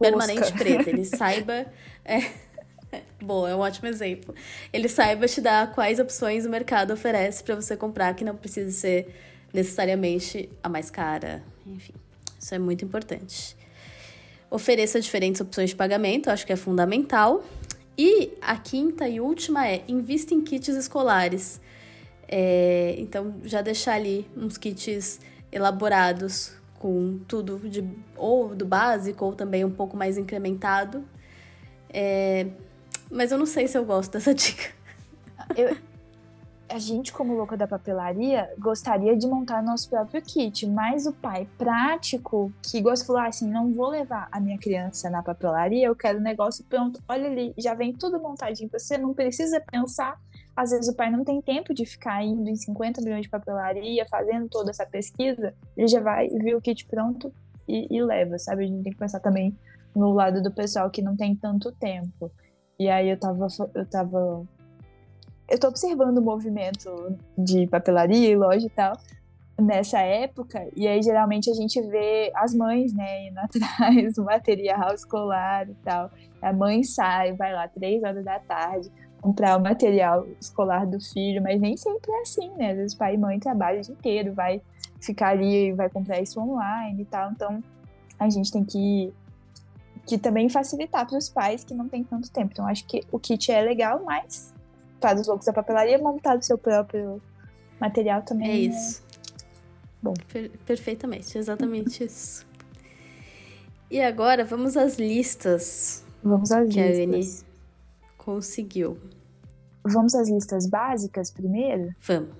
permanente preta, ele saiba. É, boa, é um ótimo exemplo. Ele saiba te dar quais opções o mercado oferece para você comprar, que não precisa ser necessariamente a mais cara. Enfim, isso é muito importante. Ofereça diferentes opções de pagamento, acho que é fundamental. E a quinta e última é invista em kits escolares. É, então, já deixar ali uns kits elaborados com tudo de ou do básico ou também um pouco mais incrementado. É, mas eu não sei se eu gosto dessa dica. Eu, a gente, como louca da papelaria, gostaria de montar nosso próprio kit, mas o pai prático, que gosta de falar assim: não vou levar a minha criança na papelaria, eu quero o negócio pronto. Olha ali, já vem tudo montadinho. Você não precisa pensar. Às vezes o pai não tem tempo de ficar indo em 50 milhões de papelaria, fazendo toda essa pesquisa, ele já vai ver o kit pronto e, e leva, sabe? A gente tem que pensar também no lado do pessoal que não tem tanto tempo. E aí eu tava, eu tava eu tô observando o movimento de papelaria e loja e tal nessa época, e aí geralmente a gente vê as mães, né, indo atrás do material escolar e tal. A mãe sai, vai lá três horas da tarde comprar o material escolar do filho, mas nem sempre é assim, né? Às vezes pai e mãe trabalham o dia inteiro, vai ficar ali e vai comprar isso online e tal. Então a gente tem que que também facilitar para os pais que não tem tanto tempo. Então acho que o kit é legal, mas para os loucos da papelaria, montar o seu próprio material também. É isso. Bom. Per perfeitamente, exatamente isso. E agora vamos às listas. Vamos às que listas. Conseguiu. Vamos às listas básicas primeiro? Vamos.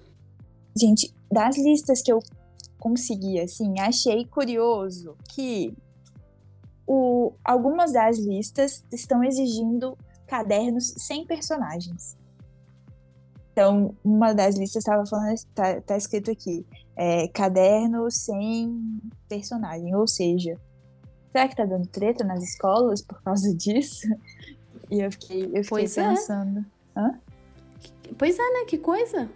Gente, das listas que eu consegui, assim, achei curioso que o, algumas das listas estão exigindo cadernos sem personagens. Então, uma das listas estava falando, tá, tá, escrito aqui, é, caderno sem personagem, ou seja, será que tá dando treta nas escolas por causa disso? E eu fiquei, eu fiquei pois é. pensando. É. Hã? Pois é, né? Que coisa.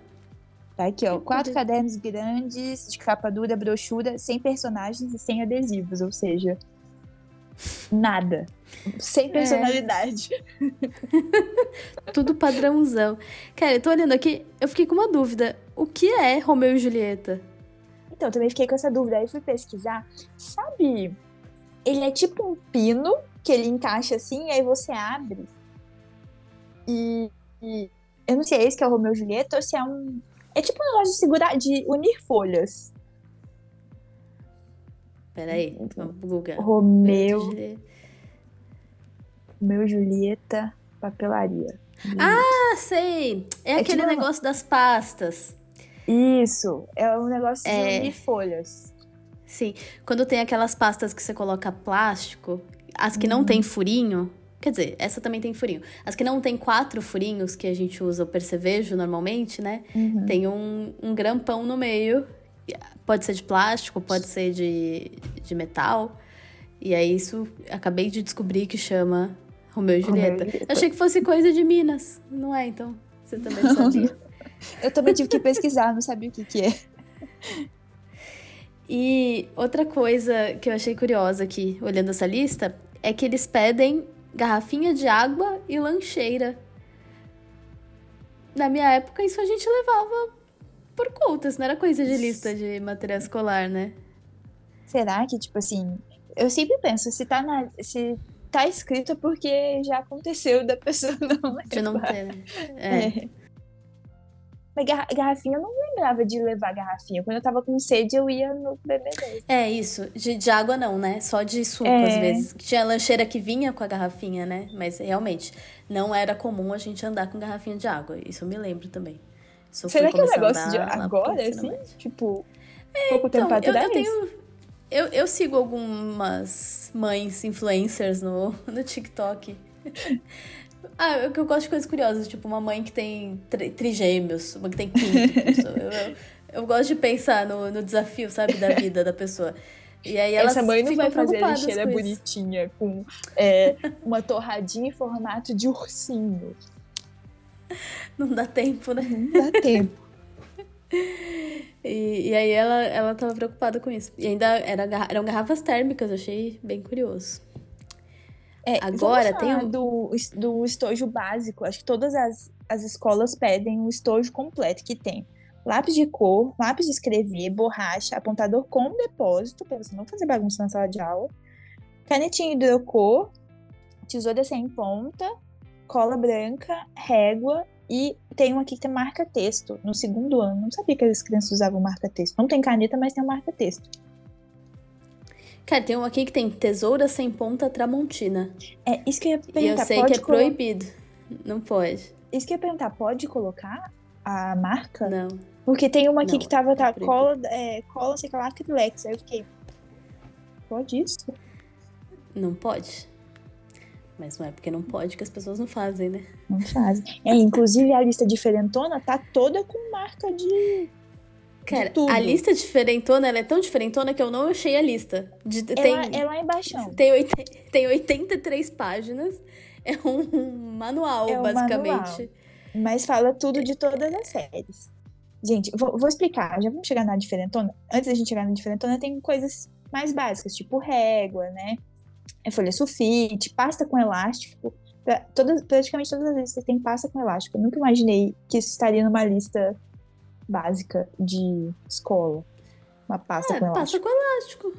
Tá aqui, ó. Quatro cadernos grandes, de capa dura, brochura, sem personagens e sem adesivos, ou seja, nada. Sem é. personalidade. É. Tudo padrãozão. Cara, eu tô olhando aqui, eu fiquei com uma dúvida. O que é Romeu e Julieta? Então, também fiquei com essa dúvida. Aí fui pesquisar. Sabe, ele é tipo um pino que ele encaixa assim, e aí você abre. E, e eu não sei, é esse que é o Romeu e Julieta ou se é um. É tipo um negócio de segurar, de unir folhas. Peraí, vamos pro Google. Romeu. Romeu e Julieta, papelaria. Ah, sei! É, é aquele tipo... negócio das pastas. Isso, é um negócio de é... unir folhas. Sim, quando tem aquelas pastas que você coloca plástico, as que não tem furinho, quer dizer, essa também tem furinho. As que não tem quatro furinhos, que a gente usa o percevejo normalmente, né? Uhum. Tem um, um grampão no meio Pode ser de plástico, pode ser de, de metal. E aí isso acabei de descobrir que chama Romeu e Julieta. Achei que fosse coisa de Minas. Não é, então? Você também sabia? Eu também tive que pesquisar, não sabia o que, que é. E outra coisa que eu achei curiosa aqui, olhando essa lista, é que eles pedem garrafinha de água e lancheira. Na minha época, isso a gente levava por contas, não era coisa de lista de material escolar, né? Será que, tipo assim, eu sempre penso, se tá, na, se tá escrito é porque já aconteceu da pessoa não levar. De não ter, né? É. é. Mas garrafinha, eu não lembrava de levar garrafinha. Quando eu tava com sede, eu ia no BBB. É, isso. De, de água não, né? Só de suco, é. às vezes. Tinha lancheira que vinha com a garrafinha, né? Mas, realmente, não era comum a gente andar com garrafinha de água. Isso eu me lembro também. Será que é um negócio de agora, assim? Tipo, é, pouco então, tempo atrás? Eu, eu, tenho, eu, eu sigo algumas mães influencers no, no TikTok. Ah, eu, eu gosto de coisas curiosas, tipo uma mãe que tem tri, trigêmeos, uma que tem quíntuplos. eu, eu, eu, gosto de pensar no, no desafio, sabe, da vida da pessoa. E aí Essa mãe não vai fazer a lixeira bonitinha com é, uma torradinha em formato de ursinho. Não dá tempo, né? Não dá tempo. e, e aí ela, ela tava preocupada com isso. E ainda era, eram garrafas térmicas, eu achei bem curioso. É, Agora tem um... do, do estojo básico. Acho que todas as, as escolas pedem o estojo completo que tem lápis de cor, lápis de escrever, borracha, apontador com depósito, para você não fazer bagunça na sala de aula, canetinha hidrocor, tesoura sem ponta, cola branca, régua e tem um aqui que tem marca-texto no segundo ano. Não sabia que as crianças usavam marca-texto. Não tem caneta, mas tem um marca-texto. Cara, tem um aqui que tem tesoura sem ponta tramontina. É, isso que eu ia perguntar. E eu sei que é colo... proibido. Não pode. Isso que eu ia perguntar, pode colocar a marca? Não. Porque tem uma aqui não, que tava, é tá, cola, é, cola, sei lá, Lex. Aí eu fiquei, pode isso? Não pode. Mas não é porque não pode que as pessoas não fazem, né? Não fazem. É, inclusive a lista diferentona tá toda com marca de. Cara, de a lista diferentona, ela é tão diferentona que eu não achei a lista. De, tem, ela é embaixo. Tem, tem 83 páginas. É um manual, é um basicamente. Manual, mas fala tudo de todas as séries. Gente, vou, vou, explicar. Já vamos chegar na diferentona. Antes da gente chegar na diferentona, tem coisas mais básicas, tipo régua, né? é folha sulfite, pasta com elástico. Todas, praticamente todas as vezes você tem pasta com elástico. Eu nunca imaginei que isso estaria numa lista básica de escola. Uma pasta é, com elástico. Pasta com elástico.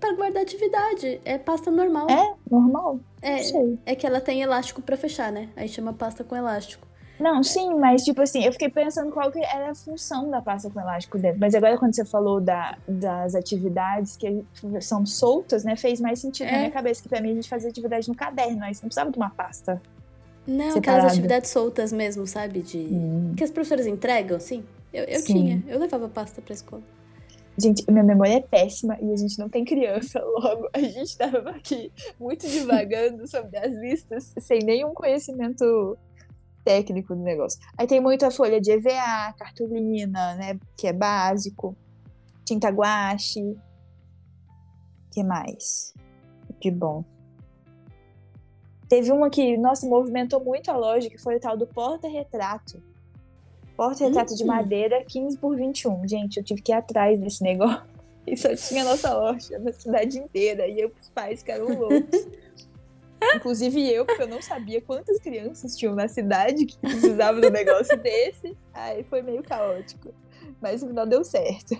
Pra guardar atividade. É pasta normal. É, normal. É, é que ela tem elástico para fechar, né? Aí chama pasta com elástico. Não, sim, mas tipo assim, eu fiquei pensando qual que era a função da pasta com elástico dentro. Mas agora quando você falou da, das atividades que são soltas, né, fez mais sentido é. na minha cabeça, que pra mim a gente fazia atividade no caderno, aí você não precisava de uma pasta. Não, separada. aquelas atividades soltas mesmo, sabe? De. Hum. Que as professoras entregam, sim. Eu, eu tinha, eu levava pasta pra escola. Gente, minha memória é péssima e a gente não tem criança, logo a gente tava aqui muito divagando sobre as listas, sem nenhum conhecimento técnico do negócio. Aí tem muita folha de EVA, cartolina, né, que é básico, tinta guache, que mais? Que bom. Teve uma que, nossa, movimentou muito a loja, que foi o tal do porta-retrato. Porta-retrato uhum. de hum. madeira, 15 por 21. Gente, eu tive que ir atrás desse negócio. E só tinha nossa loja na cidade inteira. E eu, os pais ficaram loucos. Inclusive eu, porque eu não sabia quantas crianças tinham na cidade que precisavam de um negócio desse. Aí foi meio caótico. Mas no final deu certo.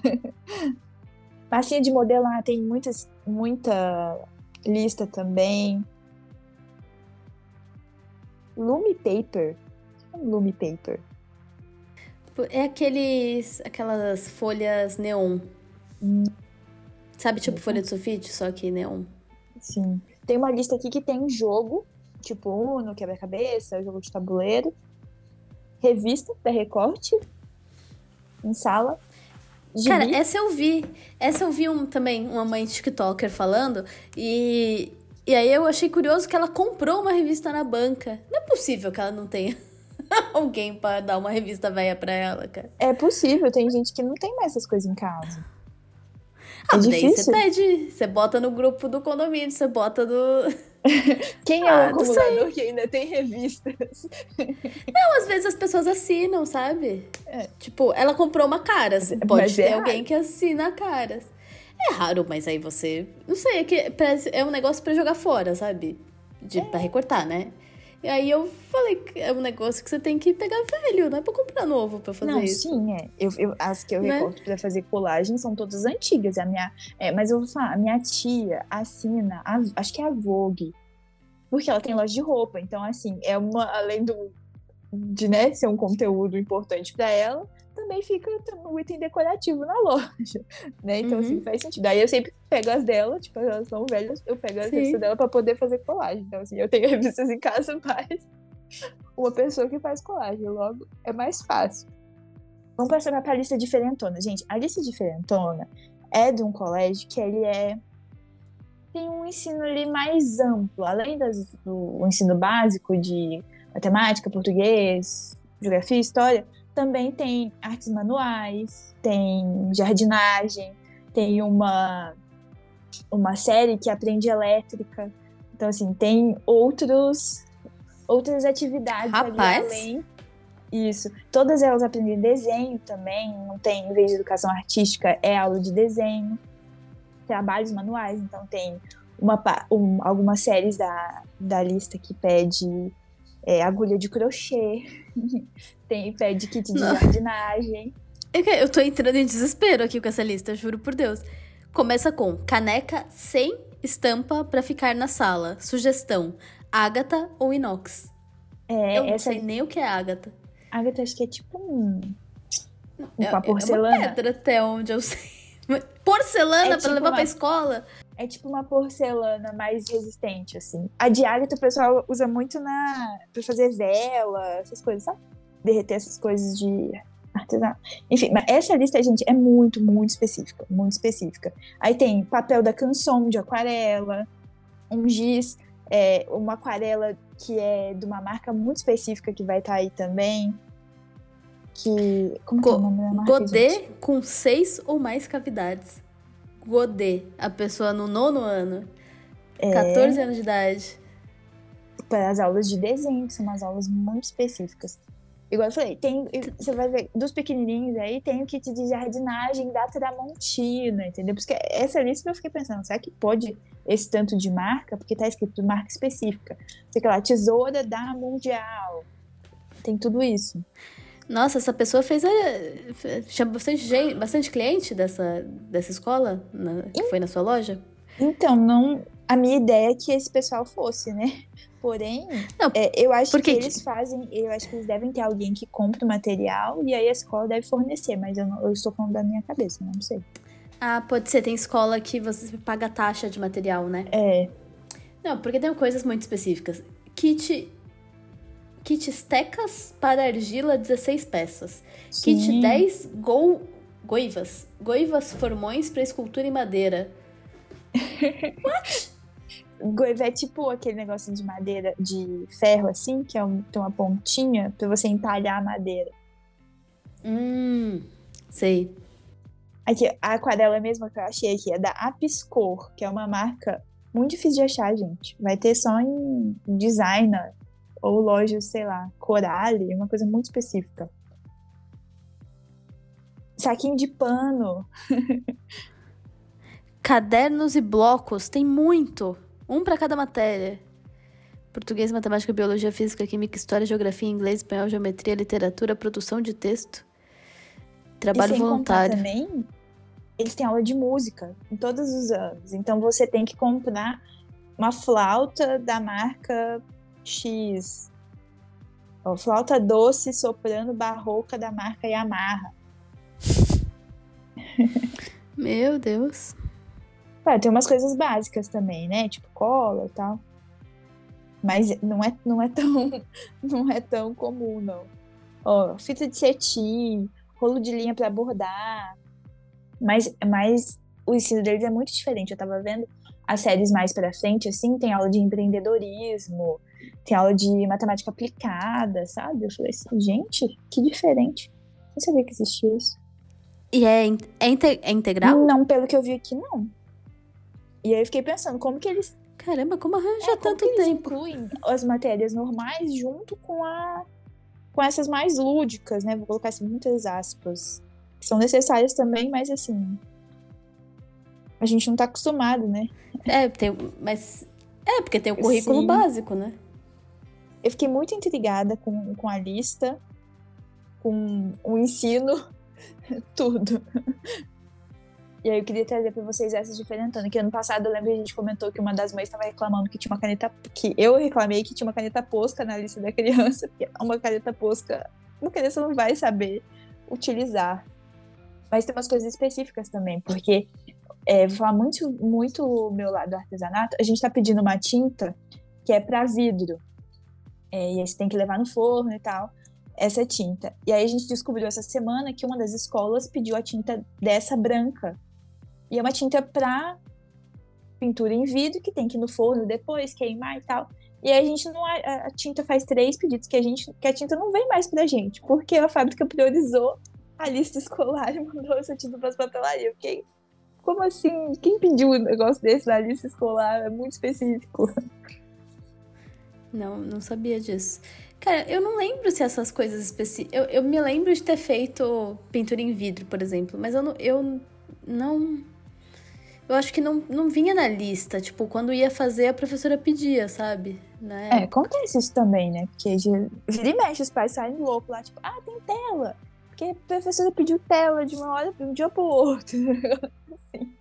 Massinha de modelar tem muitas, muita lista também. Lume Paper. O que é um Lume Paper? É aqueles, aquelas folhas neon. Hum. Sabe, tipo folha de sulfite, só que neon. Sim. Tem uma lista aqui que tem jogo, tipo Uno, quebra-cabeça, jogo de tabuleiro, revista da Recorte, em sala. gibi. Cara, essa eu vi. Essa eu vi um, também, uma mãe TikToker falando. E, e aí eu achei curioso que ela comprou uma revista na banca. Não é possível que ela não tenha alguém pra dar uma revista velha pra ela, cara. É possível, tem gente que não tem mais essas coisas em casa. Ah, É daí você pede. Você bota no grupo do condomínio, você bota do. Quem é Ah, o acumulador que ainda tem revistas? Não, às vezes as pessoas assinam, sabe? É. Tipo, ela comprou uma caras. Pode Mas ter é alguém que assina caras. É raro, mas aí você. Não sei, é que é um negócio pra jogar fora, sabe? De, Pra recortar, né? E aí eu falei que é um negócio que você tem que pegar velho, não é pra comprar novo pra fazer Não, isso. sim, é. Eu, eu- as que eu Né? recorto pra fazer colagem são todas antigas. A minha, é, mas eu vou falar, a minha tia assina, a- acho que é a Vogue, porque ela tem loja de roupa. Então, assim, é uma, além do de né, ser um conteúdo importante pra ela, também fica um item decorativo na loja, né? Então, Uhum. assim, faz sentido. Aí eu sempre pego as dela, tipo, elas são velhas, eu pego as revistas dela pra poder fazer colagem. Então, assim, eu tenho revistas em casa, mas uma pessoa que faz colagem, logo é mais fácil. Vamos passar para a lista diferentona. Gente, a lista diferentona é de um colégio que ele é tem um ensino ali mais amplo, além das- do ensino básico de matemática, português, geografia, história, também tem artes manuais, tem jardinagem, tem uma uma série que aprende elétrica. Então assim, tem outros outras atividades ali Rapaz. além isso. Todas elas aprendem desenho também. Não tem, em vez de educação artística, é aula de desenho. Trabalhos manuais. Então, tem uma, um- algumas séries da, da lista que pede é, agulha de crochê. tem, pede kit de Não. jardinagem. É Eu tô entrando em desespero aqui com essa lista, juro por Deus. Começa com caneca sem estampa pra ficar na sala. Sugestão: ágata ou inox. É, Eu não essa sei nem o que é ágata. ágata acho que é tipo um, É, uma é porcelana. uma pedra até onde eu sei. Porcelana É pra tipo levar uma- pra escola? É tipo uma porcelana mais resistente, assim. A ágata o pessoal usa muito na pra fazer vela, essas coisas, sabe? Derreter essas coisas de artesanato. Enfim, mas essa lista, gente, é muito, muito específica. Muito específica. Aí tem papel da canção de aquarela, um giz, é, uma aquarela que é de uma marca muito específica que vai estar aí também. Que. Como que é o Go- nome da marca? Godê gente? com seis ou mais cavidades. Godê, a pessoa no nono ano, É. 14 anos de idade. para as aulas de desenho, que são umas aulas muito específicas. Igual eu falei, tem, você vai ver, dos pequenininhos aí, tem o kit de jardinagem da Tramontina, entendeu? Porque essa lista eu fiquei pensando, será que pode esse tanto de marca? Porque tá escrito marca específica. Sei lá, tesoura da Mundial. Tem tudo isso. Nossa, essa pessoa fez a. Chama bastante, gente, bastante cliente dessa, dessa escola na- que foi na sua loja? Então, não. A minha ideia é que esse pessoal fosse, né? Porém, Não, é, eu acho porque- que eles fazem, eu acho que eles devem ter alguém que compra o material e aí a escola deve fornecer, mas eu, não, eu estou falando da minha cabeça, não sei. Ah, pode ser. Tem escola que você paga taxa de material, né? É, Não, porque tem coisas muito específicas. Kit. Kit estecas para argila, 16 peças. Kit sim. 10 gol, goivas. Goivas formões para escultura em madeira. Goiva é tipo aquele negócio de madeira, de ferro assim, que é um, tem uma pontinha pra você entalhar a madeira. Hum, sei. Aqui, a aquarela mesma que eu achei aqui é da Apiscor, que é uma marca muito difícil de achar, gente. Vai ter só em designer ou lojas, sei lá, Corale, uma coisa muito específica. Saquinho de pano. Cadernos e blocos, tem muito. Um para cada matéria. Português, matemática, biologia, física, química, história, geografia, inglês, espanhol, geometria, literatura, produção de texto. trabalho e sem voluntário. também, eles têm aula de música em todos os anos. Então você tem que comprar uma flauta da marca X. Flauta doce soprano barroca da marca Yamaha. Meu Deus. É, tem umas coisas básicas também, né? Tipo cola e tal. Mas não é, não é tão não é tão comum, não. Ó, fita de cetim, rolo de linha para bordar. Mas, mas o ensino deles é muito diferente. Eu tava vendo as séries mais para frente, assim, tem aula de empreendedorismo, tem aula de matemática aplicada, sabe? Eu falei assim, gente, que diferente. Não sabia que existia isso. E é, é, inte é integral? Não, pelo que eu vi aqui, não. E aí eu fiquei pensando, como que eles. Caramba, como arranja é, tanto como que eles tempo? incluem as matérias normais junto com a. com essas mais lúdicas, né? Vou colocar assim, muitas aspas. Que são necessárias também, mas assim. A gente não tá acostumado, né? É, tem, mas. É, porque tem o currículo Sim. básico, né? Eu fiquei muito intrigada com, com a lista, com o ensino, tudo. E aí eu queria trazer para vocês essas diferentando, que ano passado eu lembro que a gente comentou que uma das mães estava reclamando que tinha uma caneta, que eu reclamei que tinha uma caneta posca na lista da criança, porque uma caneta posca uma criança não vai saber utilizar. Mas tem umas coisas específicas também, porque é, vou falar muito, muito meu lado do artesanato, a gente está pedindo uma tinta que é para vidro. É, e aí você tem que levar no forno e tal, essa tinta. E aí a gente descobriu essa semana que uma das escolas pediu a tinta dessa branca. E é uma tinta para pintura em vidro, que tem que ir no forno depois, queimar e tal. E aí a gente não. A, tinta faz três pedidos que a gente. que a tinta não vem mais pra gente. Porque a fábrica priorizou a lista escolar e mandou essa tinta pras papelarias. Eu fiquei. Como assim? Quem pediu um negócio desse na lista escolar? É muito específico. Não, não sabia disso. Cara, eu não lembro se essas coisas específicas. Eu, eu me lembro de ter feito pintura em vidro, por exemplo, mas eu não. Eu não eu acho que não, não vinha na lista. Tipo, quando ia fazer, a professora pedia, sabe? Né? É, acontece isso também, né? Porque de, vira e mexe, os pais saem loucos lá, tipo, ah, tem tela. Porque a professora pediu tela de uma hora de um dia pro outro. assim.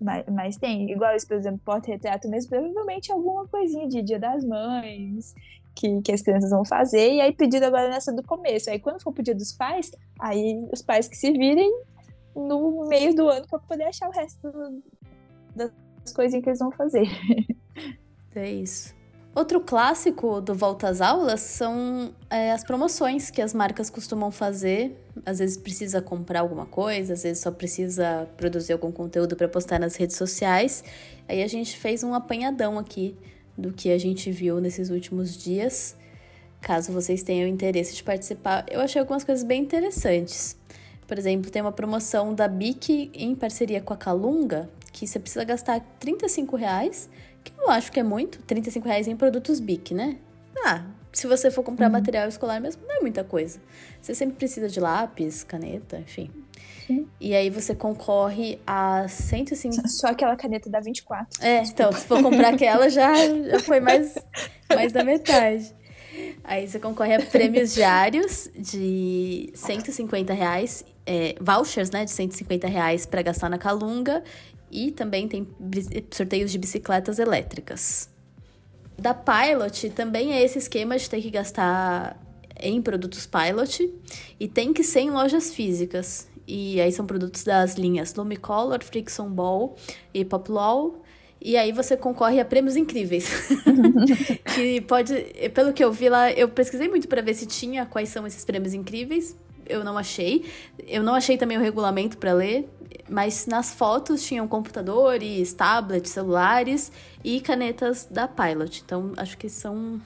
Mas, mas tem, igual isso, por exemplo, porta-retrato mesmo, provavelmente alguma coisinha de Dia das Mães, que, que as crianças vão fazer, e aí pedido agora nessa do começo. Aí quando for dia dos pais, aí os pais que se virem no meio do ano para poder achar o resto das coisinhas que eles vão fazer. É isso. Outro clássico do Volta às Aulas são é, as promoções que as marcas costumam fazer. Às vezes precisa comprar alguma coisa, às vezes só precisa produzir algum conteúdo para postar nas redes sociais. Aí a gente fez um apanhadão aqui do que a gente viu nesses últimos dias. Caso vocês tenham interesse de participar, eu achei algumas coisas bem interessantes. Por exemplo, tem uma promoção da Bic em parceria com a Calunga, que você precisa gastar 35 reais, que eu acho que é muito, 35 reais em produtos Bic, né? Ah, se você for comprar uhum. material escolar mesmo, não é muita coisa. Você sempre precisa de lápis, caneta, enfim. Sim. E aí você concorre a 150... Só aquela caneta da 24. É, então, se for comprar aquela, já, já foi mais, mais da metade. Aí você concorre a prêmios diários de 150 reais é, vouchers né, de 150 reais para gastar na Calunga e também tem sorteios de bicicletas elétricas. Da Pilot também é esse esquema de ter que gastar em produtos Pilot e tem que ser em lojas físicas. E aí são produtos das linhas Lumicolor, Friction Ball e Poplol. E aí você concorre a prêmios incríveis. que pode, pelo que eu vi lá, eu pesquisei muito para ver se tinha quais são esses prêmios incríveis eu não achei. Eu não achei também o regulamento para ler, mas nas fotos tinham computadores, tablets, celulares e canetas da Pilot. Então acho que são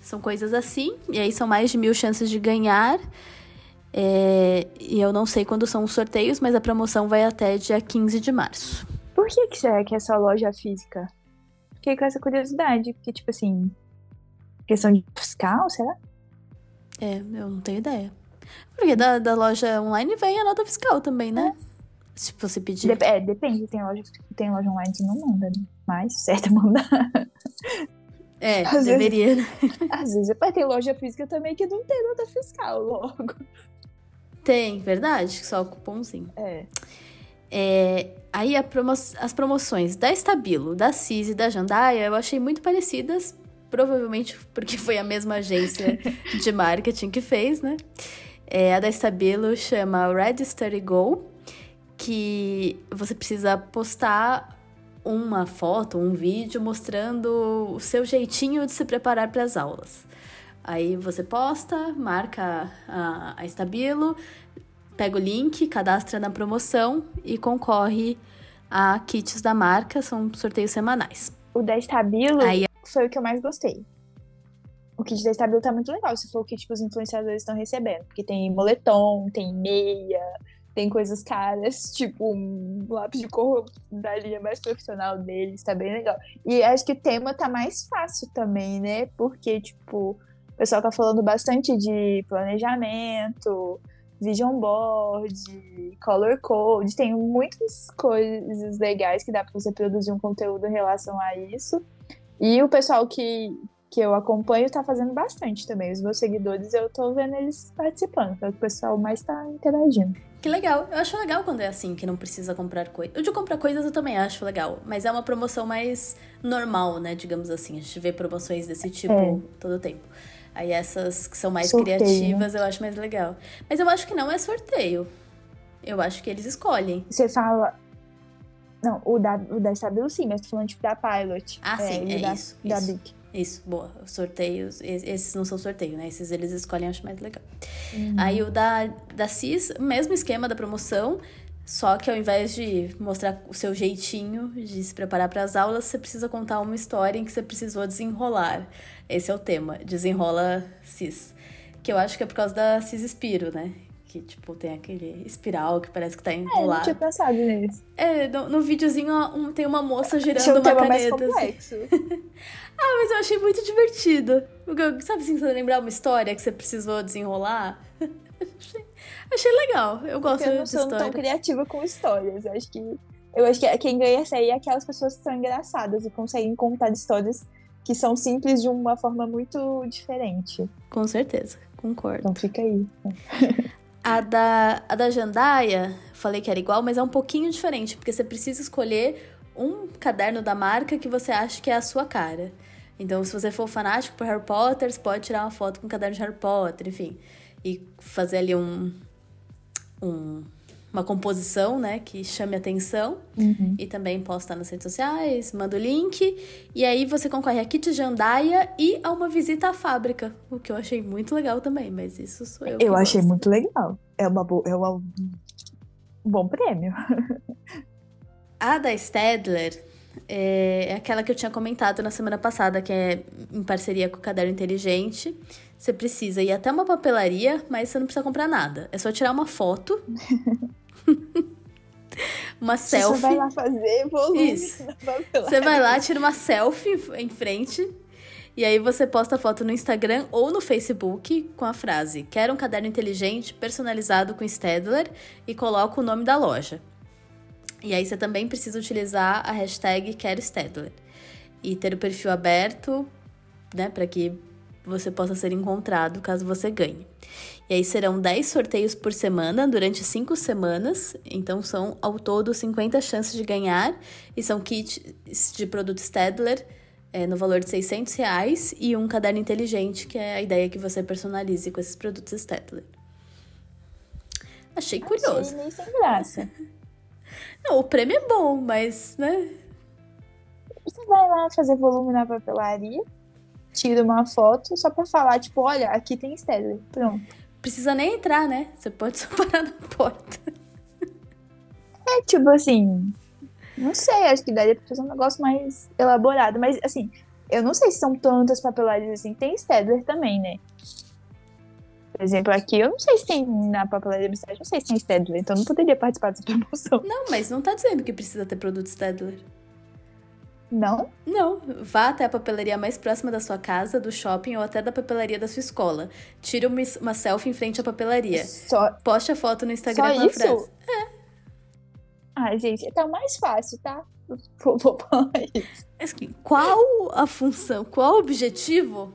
são coisas assim. E aí são mais de mil chances de ganhar. É, e eu não sei quando são os sorteios, mas a promoção vai até dia 15 de março. Por que, que será que é só loja física? Fiquei com essa curiosidade, porque, tipo assim, questão de fiscal, será? É, eu não tenho ideia. Porque da, da loja online vem a nota fiscal também, né? É. Se você pedir. Dep é, depende. Tem loja, tem loja online que não manda, né? Mas certo manda. É, às deveria, vezes, Às vezes, mas tem loja física também que não tem nota fiscal logo. Tem, verdade? Só o cupomzinho. É. É, aí promo as promoções da Estabilo, da CIS e da Jandaia eu achei muito parecidas, provavelmente porque foi a mesma agência de marketing que fez, né? É, a da Estabilo chama Red Study Go, que você precisa postar uma foto, um vídeo mostrando o seu jeitinho de se preparar para as aulas. Aí você posta, marca a, a Estabilo, pega o link, cadastra na promoção e concorre a kits da marca, são sorteios semanais. O da Estabilo Aí... foi o que eu mais gostei. O kit da Estabilo tá muito legal, se for o kit que os influenciadores estão recebendo. Porque tem moletom, tem meia, tem coisas caras, tipo um lápis de cor da linha mais profissional deles, tá bem legal. E acho que o tema tá mais fácil também, né? Porque, tipo, o pessoal tá falando bastante de planejamento, vision board, color code, tem muitas coisas legais que dá para você produzir um conteúdo em relação a isso. E o pessoal que, que eu acompanho tá fazendo bastante também. Os meus seguidores, eu tô vendo eles participando, é o pessoal mais tá interagindo. Que legal. Eu acho legal quando é assim, que não precisa comprar coisas. O de comprar coisas eu também acho legal, mas é uma promoção mais normal, né, digamos assim. A gente vê promoções desse tipo é. todo o tempo. Aí essas que são mais sorteio, criativas né? eu acho mais legal. Mas eu acho que não é sorteio. Eu acho que eles escolhem. Você fala. Não, o da, o da Stabil sim, mas tô falando tipo da Pilot. Ah, é, sim, é da, isso. Da isso. Bic. Isso, boa. Sorteios, esses não são sorteio, né? Esses eles escolhem, acho mais legal. Uhum. Aí o da, da CIS, mesmo esquema da promoção, só que ao invés de mostrar o seu jeitinho de se preparar para as aulas, você precisa contar uma história em que você precisou desenrolar. Esse é o tema, desenrola cis. Que eu acho que é por causa da cis espiro, né? Que, tipo, tem aquele espiral que parece que tá enrolado. É, não tinha pensado nisso. É, no, no videozinho um, tem uma moça girando um uma caneta. Assim. ah, mas eu achei muito divertido. Sabe assim, você lembrar uma história que você precisou desenrolar? achei, achei legal. Eu gosto eu não sou tão criativa com histórias. Eu acho que eu acho que quem ganha essa aí é aquelas pessoas que são engraçadas e conseguem contar histórias que são simples de uma forma muito diferente. Com certeza, concordo. Então fica aí. A da, a da Jandaia, falei que era igual, mas é um pouquinho diferente, porque você precisa escolher um caderno da marca que você acha que é a sua cara. Então, se você for fanático por Harry Potter, você pode tirar uma foto com o caderno de Harry Potter, enfim. E fazer ali um, um uma composição, né, que chame atenção. Uhum. E também posta nas redes sociais, manda o link. E aí você concorre a kit Jandaia e a uma visita à fábrica. O que eu achei muito legal também, mas isso sou eu. Eu achei gosto. muito legal. É, uma bo... é uma... um bom prêmio. a da Stedler é, é aquela que eu tinha comentado na semana passada, que é em parceria com o Caderno Inteligente. Você precisa ir até uma papelaria, mas você não precisa comprar nada. É só tirar uma foto uma selfie. Você vai lá fazer volume. Isso. Você vai lá, tira uma selfie em frente. E aí você posta a foto no Instagram ou no Facebook com a frase: Quero um caderno inteligente personalizado com Stedler e coloca o nome da loja. E aí você também precisa utilizar a hashtag Quero Stedler. E ter o perfil aberto, né, para que você possa ser encontrado caso você ganhe. E aí serão 10 sorteios por semana durante 5 semanas. Então são ao todo 50 chances de ganhar. E são kits de produto Stedler é, no valor de 600 reais e um caderno inteligente, que é a ideia que você personalize com esses produtos Stedler. Achei curioso. Achei meio sem graça. Não, o prêmio é bom, mas, né? Você vai lá fazer volume na papelaria, tira uma foto só pra falar, tipo, olha, aqui tem Stedler. Pronto precisa nem entrar, né? Você pode só parar na porta. É tipo assim. Não sei, acho que daria pra fazer um negócio mais elaborado. Mas assim, eu não sei se são tantas papelarias assim. Tem Stedler também, né? Por exemplo, aqui eu não sei se tem na papelaria da cidade, não sei se tem Stedler, então não poderia participar dessa promoção. Não, mas não tá dizendo que precisa ter produto Stedler. Não? Não. Vá até a papelaria mais próxima da sua casa, do shopping ou até da papelaria da sua escola. Tire uma, selfie em frente à papelaria. Só... Poste a foto no Instagram Só com a isso? frase. É. Ai, gente, tá mais fácil, tá? Vou, vou isso. Assim, qual a função, qual o objetivo?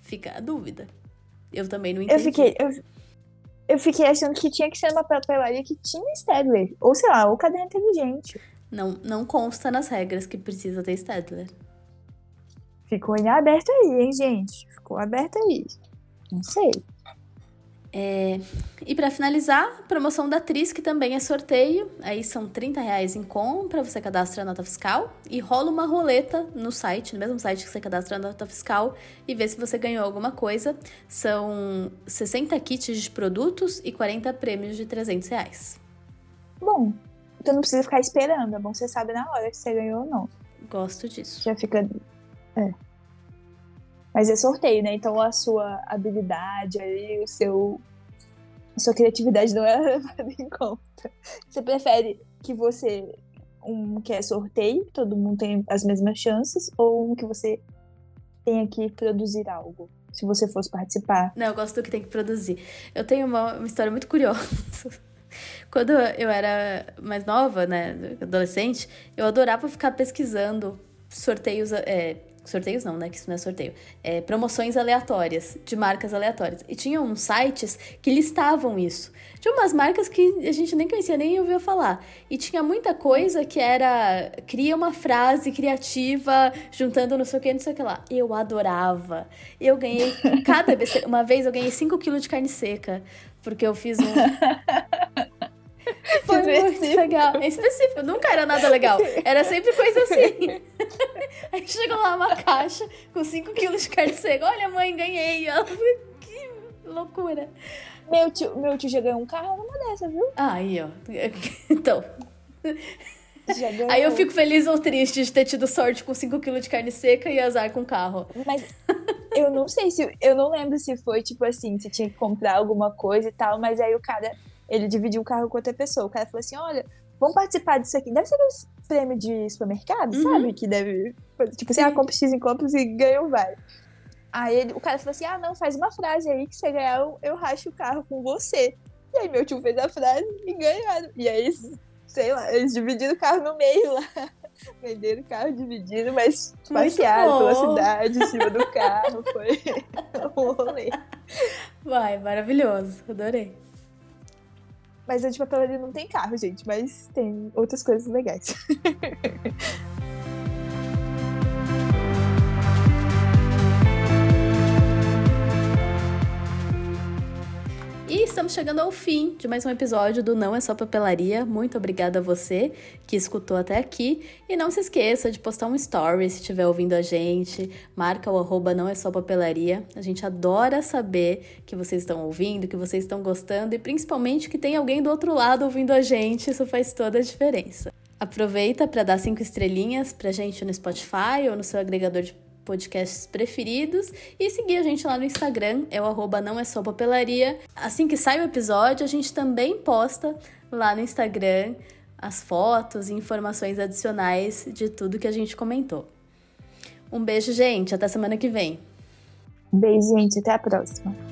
Fica a dúvida. Eu também não entendi. Eu fiquei. Eu, Eu fiquei achando que tinha que ser uma papelaria que tinha Stadler. Ou sei lá, ou caderno inteligente. Não, não consta nas regras que precisa ter Stadler. Ficou em aberto aí, hein, gente? Ficou aberto aí. Não sei. É, e para finalizar, promoção da Atriz, que também é sorteio. Aí são 30 reais em compra, você cadastra a nota fiscal e rola uma roleta no site, no mesmo site que você cadastra a nota fiscal e vê se você ganhou alguma coisa. São 60 kits de produtos e 40 prêmios de 300 reais. Bom, então não precisa ficar esperando, é bom você saber na hora que você ganhou ou não. Gosto disso. Já fica. É. Mas é sorteio, né? Então a sua habilidade aí, o seu. A sua criatividade não é levada em conta. Você prefere que você. Um que é sorteio, todo mundo tem as mesmas chances, ou um que você tenha que produzir algo? Se você fosse participar. Não, eu gosto do que tem que produzir. Eu tenho uma, uma história muito curiosa. Quando eu era mais nova, né, adolescente, eu adorava ficar pesquisando sorteios, é, sorteios não, né? Que isso não é sorteio. É, promoções aleatórias, de marcas aleatórias. E tinha uns sites que listavam isso. Tinha umas marcas que a gente nem conhecia, nem ouviu falar. E tinha muita coisa que era. Cria uma frase criativa, juntando não sei o que, não sei o que lá. Eu adorava. Eu ganhei. Cada vez. Uma vez eu ganhei 5 quilos de carne seca. Porque eu fiz um. Foi muito legal. É específico, nunca era nada legal. Era sempre coisa assim. Aí chegou lá uma caixa com 5 quilos de carne seca. Olha, mãe, ganhei. Ela que loucura. Meu tio, meu tio já ganhou um carro numa dessa, viu? Ah, aí, ó. Então. Aí eu fico feliz ou triste de ter tido sorte com 5 quilos de carne seca e azar com carro. Mas eu não sei se. Eu não lembro se foi tipo assim, se tinha que comprar alguma coisa e tal, mas aí o cara ele dividiu o carro com outra pessoa. O cara falou assim: olha, vamos participar disso aqui. Deve ser prêmio de supermercado, uhum. sabe? Que deve. Tipo, você assim, ah, compra X em compras e ganha um vai. Aí ele, o cara falou assim: ah, não, faz uma frase aí que você ganhar, eu, eu racho o carro com você. E aí meu tio fez a frase e ganharam. E aí, sei lá, eles dividiram o carro no meio lá. Venderam o carro dividido, mas passearam pela cidade em cima do carro. Foi um rolê. Vai, maravilhoso. Adorei. Mas a de papelaria não tem carro, gente, mas tem outras coisas legais. E estamos chegando ao fim de mais um episódio do Não é Só Papelaria. Muito obrigada a você que escutou até aqui. E não se esqueça de postar um story se estiver ouvindo a gente. Marca o arroba Não é Só Papelaria. A gente adora saber que vocês estão ouvindo, que vocês estão gostando e principalmente que tem alguém do outro lado ouvindo a gente. Isso faz toda a diferença. Aproveita para dar cinco estrelinhas pra gente no Spotify ou no seu agregador de podcasts preferidos e seguir a gente lá no Instagram, é o arroba não é só papelaria. Assim que sai o episódio, a gente também posta lá no Instagram as fotos e informações adicionais de tudo que a gente comentou. Um beijo, gente, até semana que vem. Beijo, gente, até a próxima.